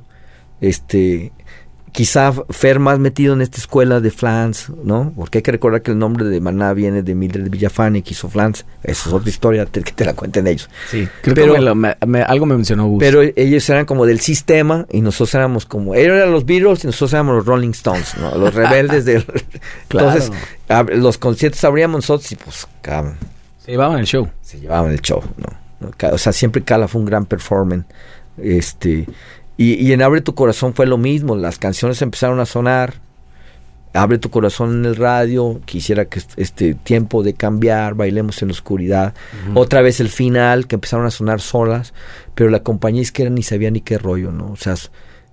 este, quizá Fer más metido en esta escuela de Flans, ¿no? Porque hay que recordar que el nombre de Maná viene de Mildred Villafani, que hizo Flans. Esa es otra historia que te la cuenten ellos. Sí, creo que algo me mencionó Gus. Pero ellos eran como del sistema y nosotros éramos como... Ellos eran los Beatles y nosotros éramos los Rolling Stones, ¿no? Los rebeldes del... Entonces, los conciertos abríamos nosotros y pues... se llevaban el show. Se llevaban el show, ¿no? O sea, siempre Cala fue un gran performance. Este... Y, en Abre tu Corazón fue lo mismo, las canciones empezaron a sonar, Abre tu corazón en el radio, quisiera que este tiempo de cambiar, bailemos en la oscuridad. Otra vez el final, que empezaron a sonar solas, pero la compañía es que ni sabía ni qué rollo, ¿no? O sea,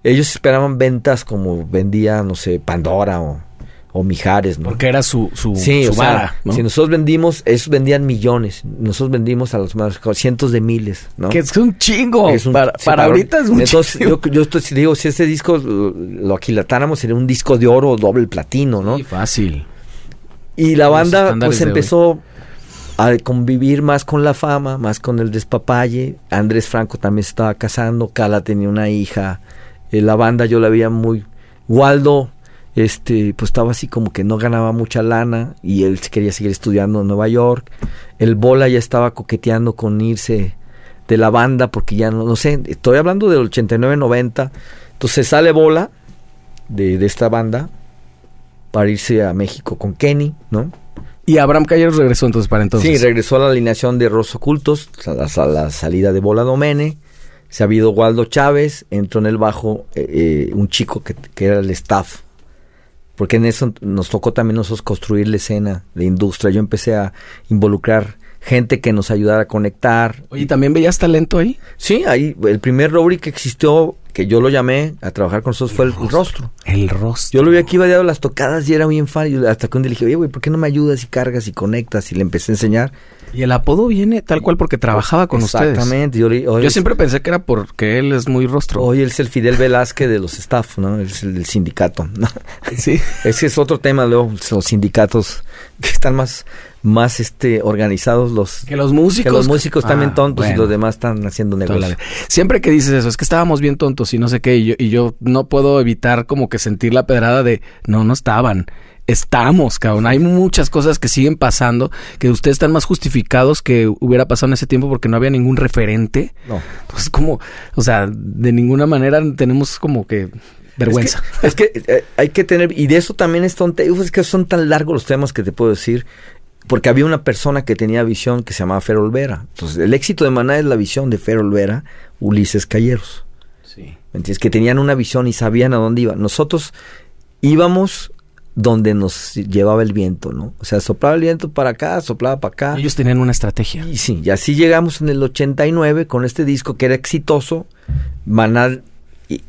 ellos esperaban ventas como vendía, no sé, Pandora o o Mijares, ¿no? Porque era su, su, sí, vara, Si nosotros vendimos, ellos vendían millones. Nosotros vendimos a los más cientos de miles, ¿no? Que es un chingo. para, ahorita es un Entonces, Yo, yo estoy, digo, si este disco lo, aquilatáramos, sería un disco de oro doble platino, ¿no? Sí, fácil. Y la banda, pues empezó a convivir más con la fama, más con el despapalle. Andrés Franco también se estaba casando. Cala tenía una hija. Eh, la banda yo la veía muy. Waldo este, pues estaba así como que no ganaba mucha lana y él quería seguir estudiando en Nueva York. El Bola ya estaba coqueteando con irse de la banda porque ya no, no sé, estoy hablando del 89-90. Entonces sale Bola de, de, esta banda para irse a México con Kenny, ¿no? Y Abraham Calleros regresó entonces para entonces. Sí, regresó a la alineación de Rosso Ocultos, a la, salida de Bola Domene. Se ha habido Waldo Chávez, entró en el bajo eh, eh, un chico que, que era el staff porque en eso nos tocó también nosotros construir la escena de industria. Yo empecé a involucrar gente que nos ayudara a conectar. Oye, ¿también veías talento ahí? Sí, ahí el primer Robri que existió, que yo lo llamé a trabajar con nosotros, fue el rostro. El rostro. Yo lo vi aquí, a las tocadas y era muy enfático. Hasta que un día le dije, oye, güey, ¿por qué no me ayudas y cargas y conectas? Y le empecé a enseñar. Y el apodo viene tal cual porque trabajaba con ustedes. Exactamente. Yo, siempre pensé que era porque él es muy rostro. Hoy él es el Fidel Velázquez de los staff, ¿no? Él es el del sindicato. ¿no? Sí. Ese es otro tema, luego, los sindicatos que están más más este organizados los que los músicos que los músicos también ah, tontos y los demás están haciendo negocio. Siempre que dices eso, es que estábamos bien tontos y no sé qué, y yo, y yo no puedo evitar como que sentir la pedrada de no, no estaban estamos, cabrón. Hay muchas cosas que siguen pasando, que ustedes están más justificados que hubiera pasado en ese tiempo porque no había ningún referente. No. Pues como, o sea, de ninguna manera tenemos como que vergüenza. Es que, eh, hay que tener, y de eso también es tonto, es que son tan largos los temas que te puedo decir, porque había una persona que tenía visión que se llamaba Fer Olvera. Entonces, el éxito de Maná es la visión de Fer Olvera, Ulises Calleros. Sí. ¿Me entiendes? Que tenían una visión y sabían a dónde iban. Nosotros íbamos donde nos llevaba el viento, ¿no? O sea, soplaba el viento para acá, soplaba para acá. Ellos tenían una estrategia. Y sí, y así llegamos en el 89 con este disco que era exitoso. Maná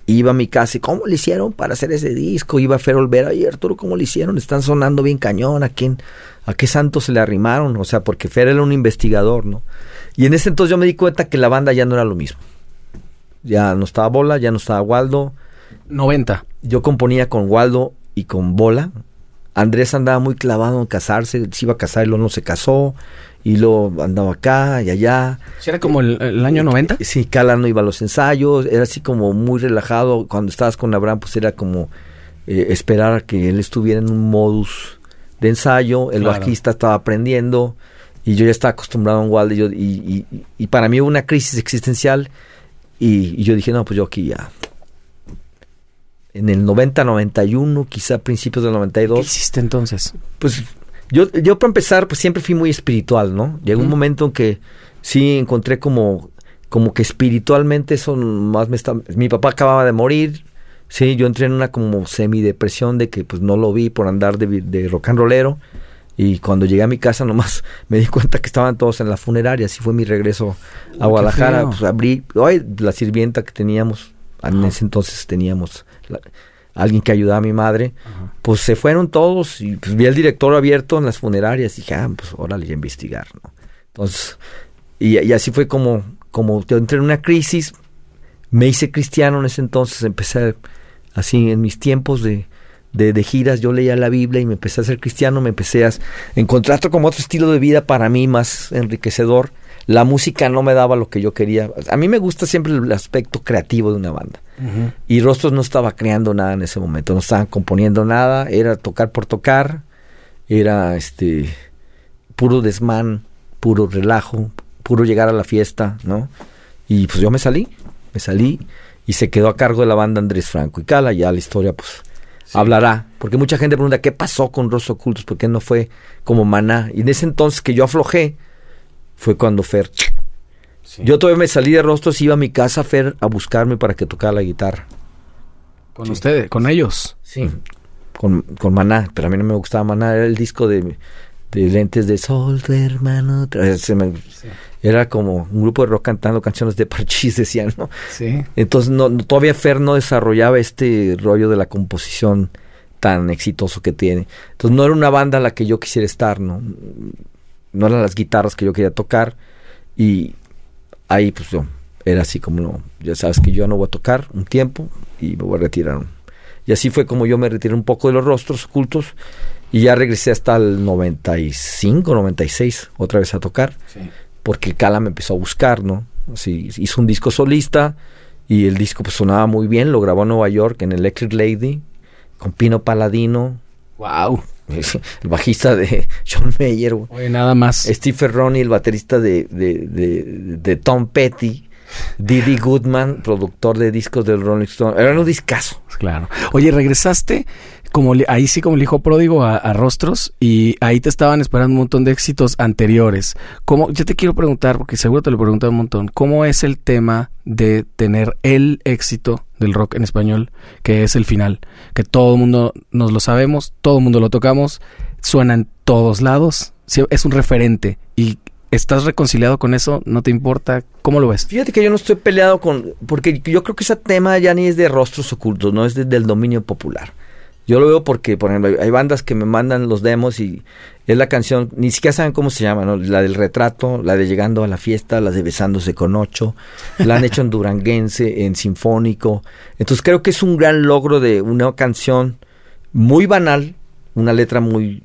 iba a mi casa y ¿cómo le hicieron para hacer ese disco? Iba a Fer Olvera, y Arturo, ¿cómo le hicieron? Están sonando bien cañón, ¿a quién, a qué santos se le arrimaron? O sea, porque Fer era un investigador, ¿no? Y en ese entonces yo me di cuenta que la banda ya no era lo mismo. Ya no estaba Bola, ya no estaba Waldo. 90. Yo componía con Waldo y con bola. Andrés andaba muy clavado en casarse, se iba a casar y luego no se casó, y luego andaba acá y allá. ¿Era como el, año 90? Sí, Cala no iba a los ensayos, era así como muy relajado. Cuando estabas con Abraham, pues era como eh, esperar a que él estuviera en un modus de ensayo, el bajista estaba aprendiendo, y yo ya estaba acostumbrado a un Walde, y, y, para mí hubo una crisis existencial, y, y yo dije, no, pues yo aquí ya en el 90, 91, quizá principios del 92. ¿Qué hiciste entonces? Pues yo, yo para empezar, pues siempre fui muy espiritual, ¿no? Llegó un momento en que sí encontré como, como que espiritualmente eso más me está... Mi papá acababa de morir, sí, yo entré en una como semidepresión de que pues no lo vi por andar de, de rock and rollero. Y cuando llegué a mi casa nomás me di cuenta que estaban todos en la funeraria. Así fue mi regreso a Guadalajara. Pues abrí, hoy la sirvienta que teníamos, en ese entonces teníamos alguien que ayudaba a mi madre, pues se fueron todos y pues vi al director abierto en las funerarias y dije, ah, pues órale, a investigar, ¿no? Entonces, y, así fue como, como yo entré en una crisis, me hice cristiano en ese entonces, empecé Así, en mis tiempos de, de, giras, yo leía la Biblia y me empecé a ser cristiano, me empecé a encontrar como otro estilo de vida para mí más enriquecedor. La música no me daba lo que yo quería. A mí me gusta siempre el aspecto creativo de una banda. Y Rostros no estaba creando nada en ese momento, no estaban componiendo nada, era tocar por tocar, era este puro desmán, puro relajo, puro llegar a la fiesta, ¿no? Y pues yo me salí, me salí y se quedó a cargo de la banda Andrés Franco y Cala, ya la historia pues hablará, porque mucha gente pregunta qué pasó con Rostros Ocultos, por qué no fue como Maná. Y en ese entonces que yo aflojé, fue cuando Fer... Yo todavía me salí de Rostros y iba a mi casa Fer a buscarme para que tocara la guitarra. ¿Con ustedes? ¿Con ellos? Sí, con, con Maná, pero a mí no me gustaba Maná, era el disco de de lentes de sol, hermano. Era como un grupo de rock cantando canciones de parchís, decían, ¿no? Sí. Entonces, no, todavía Fer no desarrollaba este rollo de la composición tan exitoso que tiene. Entonces, no era una banda a la que yo quisiera estar, ¿no? No eran las guitarras que yo quería tocar. Y ahí, pues yo, era así como, no, ya sabes que yo no voy a tocar un tiempo y me voy a retirar. Y así fue como yo me retiré un poco de los rostros ocultos y ya regresé hasta el 95, 96, otra vez a tocar. Porque el Cala me empezó a buscar, ¿no? Así, hizo un disco solista y el disco pues sonaba muy bien. Lo grabó en Nueva York en Electric Lady con Pino Paladino. ¡Wow! El bajista de John Mayer. Oye, nada más. Steve Ferroni, el baterista de, de, de, Tom Petty. Didi Goodman, productor de discos del Rolling Stone. Era un discazo. Claro. Oye, regresaste como ahí sí como el hijo pródigo a, rostros y ahí te estaban esperando un montón de éxitos anteriores. ¿Cómo, yo te quiero preguntar, porque seguro te lo preguntan un montón, ¿cómo es el tema de tener el éxito del rock en español, que es el final? Que todo el mundo nos lo sabemos, todo el mundo lo tocamos, suena en todos lados, es un referente y ¿Estás reconciliado con eso? ¿No te importa? ¿Cómo lo ves? Fíjate que yo no estoy peleado con... Porque yo creo que ese tema ya ni es de rostros ocultos, no es del dominio popular. Yo lo veo porque, por ejemplo, hay bandas que me mandan los demos y es la canción, ni siquiera saben cómo se llama, ¿no? La del retrato, la de Llegando a la fiesta, la de Besándose con ocho, la han hecho en duranguense, en sinfónico. Entonces creo que es un gran logro de una canción muy banal, una letra muy,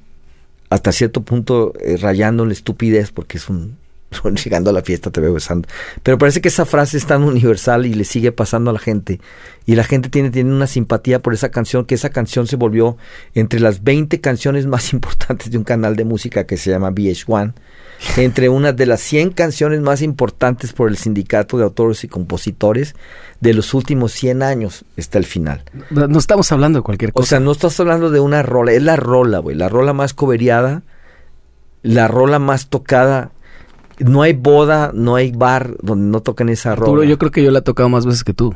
hasta cierto punto, eh, rayando en la estupidez, porque es un, llegando a la fiesta te veo besando. Pero parece que esa frase es tan universal y le sigue pasando a la gente. Y la gente tiene, tiene una simpatía por esa canción, que esa canción se volvió entre las 20 canciones más importantes de un canal de música que se llama VH1. Entre una de las 100 canciones más importantes por el sindicato de autores y compositores de los últimos 100 años está el final. No, estamos hablando de cualquier cosa. O sea, no estás hablando de una rola, es la rola, güey, la rola más coveriada, la rola más tocada no hay boda, no hay bar donde no toquen esa rola. yo creo que yo la he tocado más veces que tú.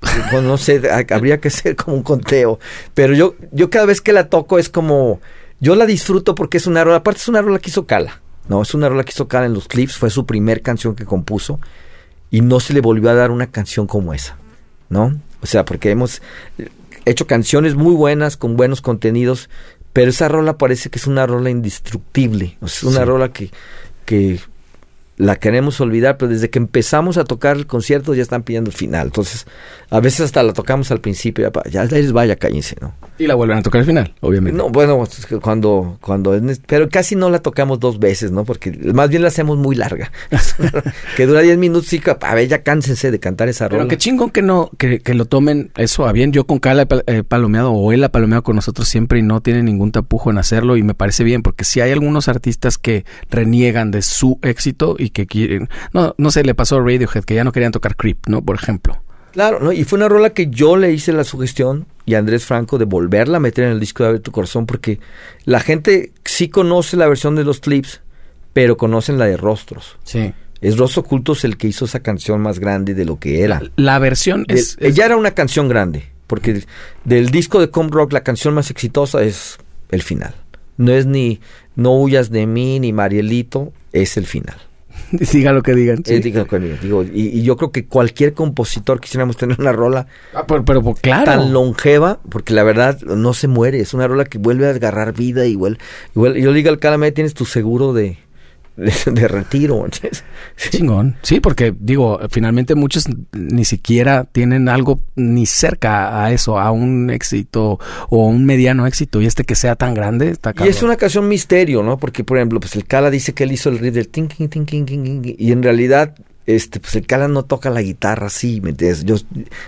Pues no sé, habría que ser como un conteo. Pero yo, yo cada vez que la toco es como. Yo la disfruto porque es una rola. Aparte, es una rola que hizo Cala. No, es una rola que hizo Cala en los clips. Fue su primer canción que compuso. Y no se le volvió a dar una canción como esa. ¿No? O sea, porque hemos hecho canciones muy buenas, con buenos contenidos. Pero esa rola parece que es una rola indestructible. O sea, es una rola que, que la queremos olvidar, pero desde que empezamos a tocar el concierto ya están pidiendo el final. Entonces, a veces hasta la tocamos al principio, ya, ya les vaya, cállense, ¿no? Y la vuelven a tocar al final, obviamente. No, bueno, cuando, cuando, pero casi no la tocamos dos veces, ¿no? Porque más bien la hacemos muy larga. que dura diez minutos y, a ver, ya cánsense de cantar esa rola. Pero qué chingón que no, que, que lo tomen eso a bien. Yo con Cala he palomeado, o él ha palomeado con nosotros siempre y no tiene ningún tapujo en hacerlo y me parece bien, porque si hay algunos artistas que reniegan de su éxito y que quieren, no, no sé, le pasó a Radiohead que ya no querían tocar Creep, ¿no? Por ejemplo. Claro, ¿no? Y fue una rola que yo le hice la sugestión y a Andrés Franco de volverla a meter en el disco de Abre tu Corazón porque la gente sí conoce la versión de los clips, pero conocen la de Rostros. Sí. Es Rostro Ocultos el que hizo esa canción más grande de lo que era. La, versión es, Ya era una canción grande, porque del disco de Com Rock la canción más exitosa es el final. No es ni No huyas de mí ni Marielito, es el final. diga lo que digan. Eh, digo, y, yo creo que cualquier compositor quisiéramos tener una rola ah, pero, pues, claro. tan longeva, porque la verdad no se muere, es una rola que vuelve a agarrar vida y vuelve. yo le digo al Calamé, tienes tu seguro de, de, retiro. Chingón. Sí, porque digo, finalmente muchos ni siquiera tienen algo ni cerca a eso, a un éxito o un mediano éxito. Y este que sea tan grande, está Y es una canción misterio, ¿no? Porque, por ejemplo, pues el Cala dice que él hizo el riff del thinking, thinking, thinking, y en realidad este, pues el Cala no toca la guitarra así, ¿me entiendes? Yo,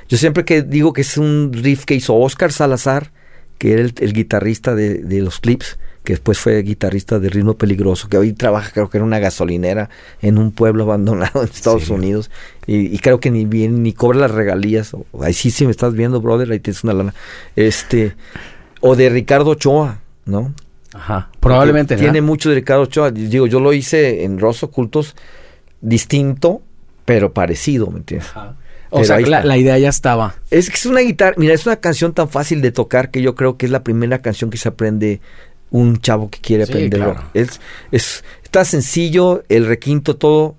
yo siempre que digo que es un riff que hizo Oscar Salazar, que era el, guitarrista de, de, los clips, que después fue guitarrista de Ritmo Peligroso, que hoy trabaja, creo que en una gasolinera en un pueblo abandonado en Estados Unidos, y, creo que ni bien, ni cobra las regalías. Ahí sí, sí me estás viendo, brother, ahí tienes una lana. Este, o de Ricardo Ochoa, ¿no? Ajá, probablemente. Tiene mucho de Ricardo Ochoa. Digo, yo lo hice en Rosso Ocultos distinto, pero parecido, ¿me entiendes? Ajá. O sea, la, idea ya estaba. Es que es una guitarra, mira, es una canción tan fácil de tocar que yo creo que es la primera canción que se aprende un chavo que quiere aprender. Es, es, está sencillo, el requinto, todo,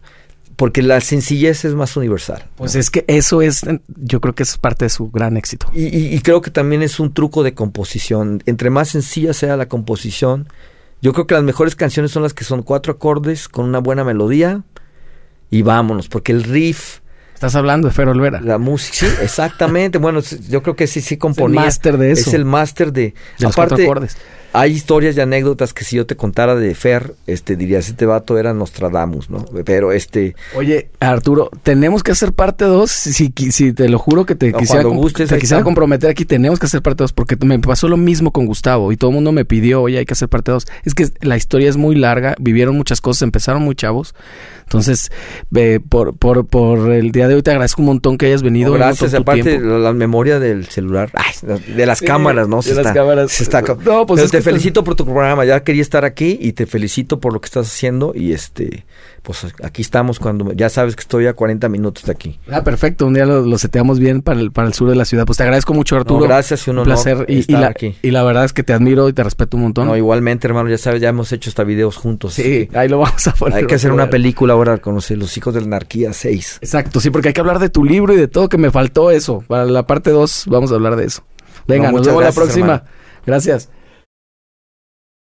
porque la sencillez es más universal. Pues es que eso es, yo creo que es parte de su gran éxito. Y, y, creo que también es un truco de composición. Entre más sencilla sea la composición, yo creo que las mejores canciones son las que son cuatro acordes con una buena melodía y vámonos, porque el riff Estás hablando de Fer Olvera. La música, sí, exactamente. bueno, yo creo que sí, sí componía. Es el máster de eso. Es el máster de... de aparte, acordes. Hay historias y anécdotas que si yo te contara de Fer, este, dirías, este vato era Nostradamus, ¿no? Pero este... Oye, Arturo, tenemos que hacer parte 2, si, si te lo juro que te quisiera, te quisiera comprometer aquí, tenemos que hacer parte 2, porque me pasó lo mismo con Gustavo y todo el mundo me pidió, oye, hay que hacer parte 2. Es que la historia es muy larga, vivieron muchas cosas, empezaron muy chavos. Entonces, eh, por, por, por el día de hoy te agradezco un montón que hayas venido. gracias, aparte la, memoria del celular, de las cámaras, ¿no? de las cámaras. no, pues te felicito por tu programa, ya quería estar aquí y te felicito por lo que estás haciendo y este, pues aquí estamos cuando ya sabes que estoy a 40 minutos de aquí. Ah, perfecto, un día lo, seteamos bien para el, para el sur de la ciudad. Pues te agradezco mucho, Arturo. gracias, y un, placer y, la, aquí. y la verdad es que te admiro y te respeto un montón. No, igualmente, hermano, ya sabes, ya hemos hecho hasta videos juntos. Sí, ahí lo vamos a poner. Hay que hacer una película ahora con los, hijos de la anarquía 6. Exacto, sí, porque hay que hablar de tu libro y de todo que me faltó eso. Para la parte 2 vamos a hablar de eso. Venga, nos vemos la próxima. Gracias.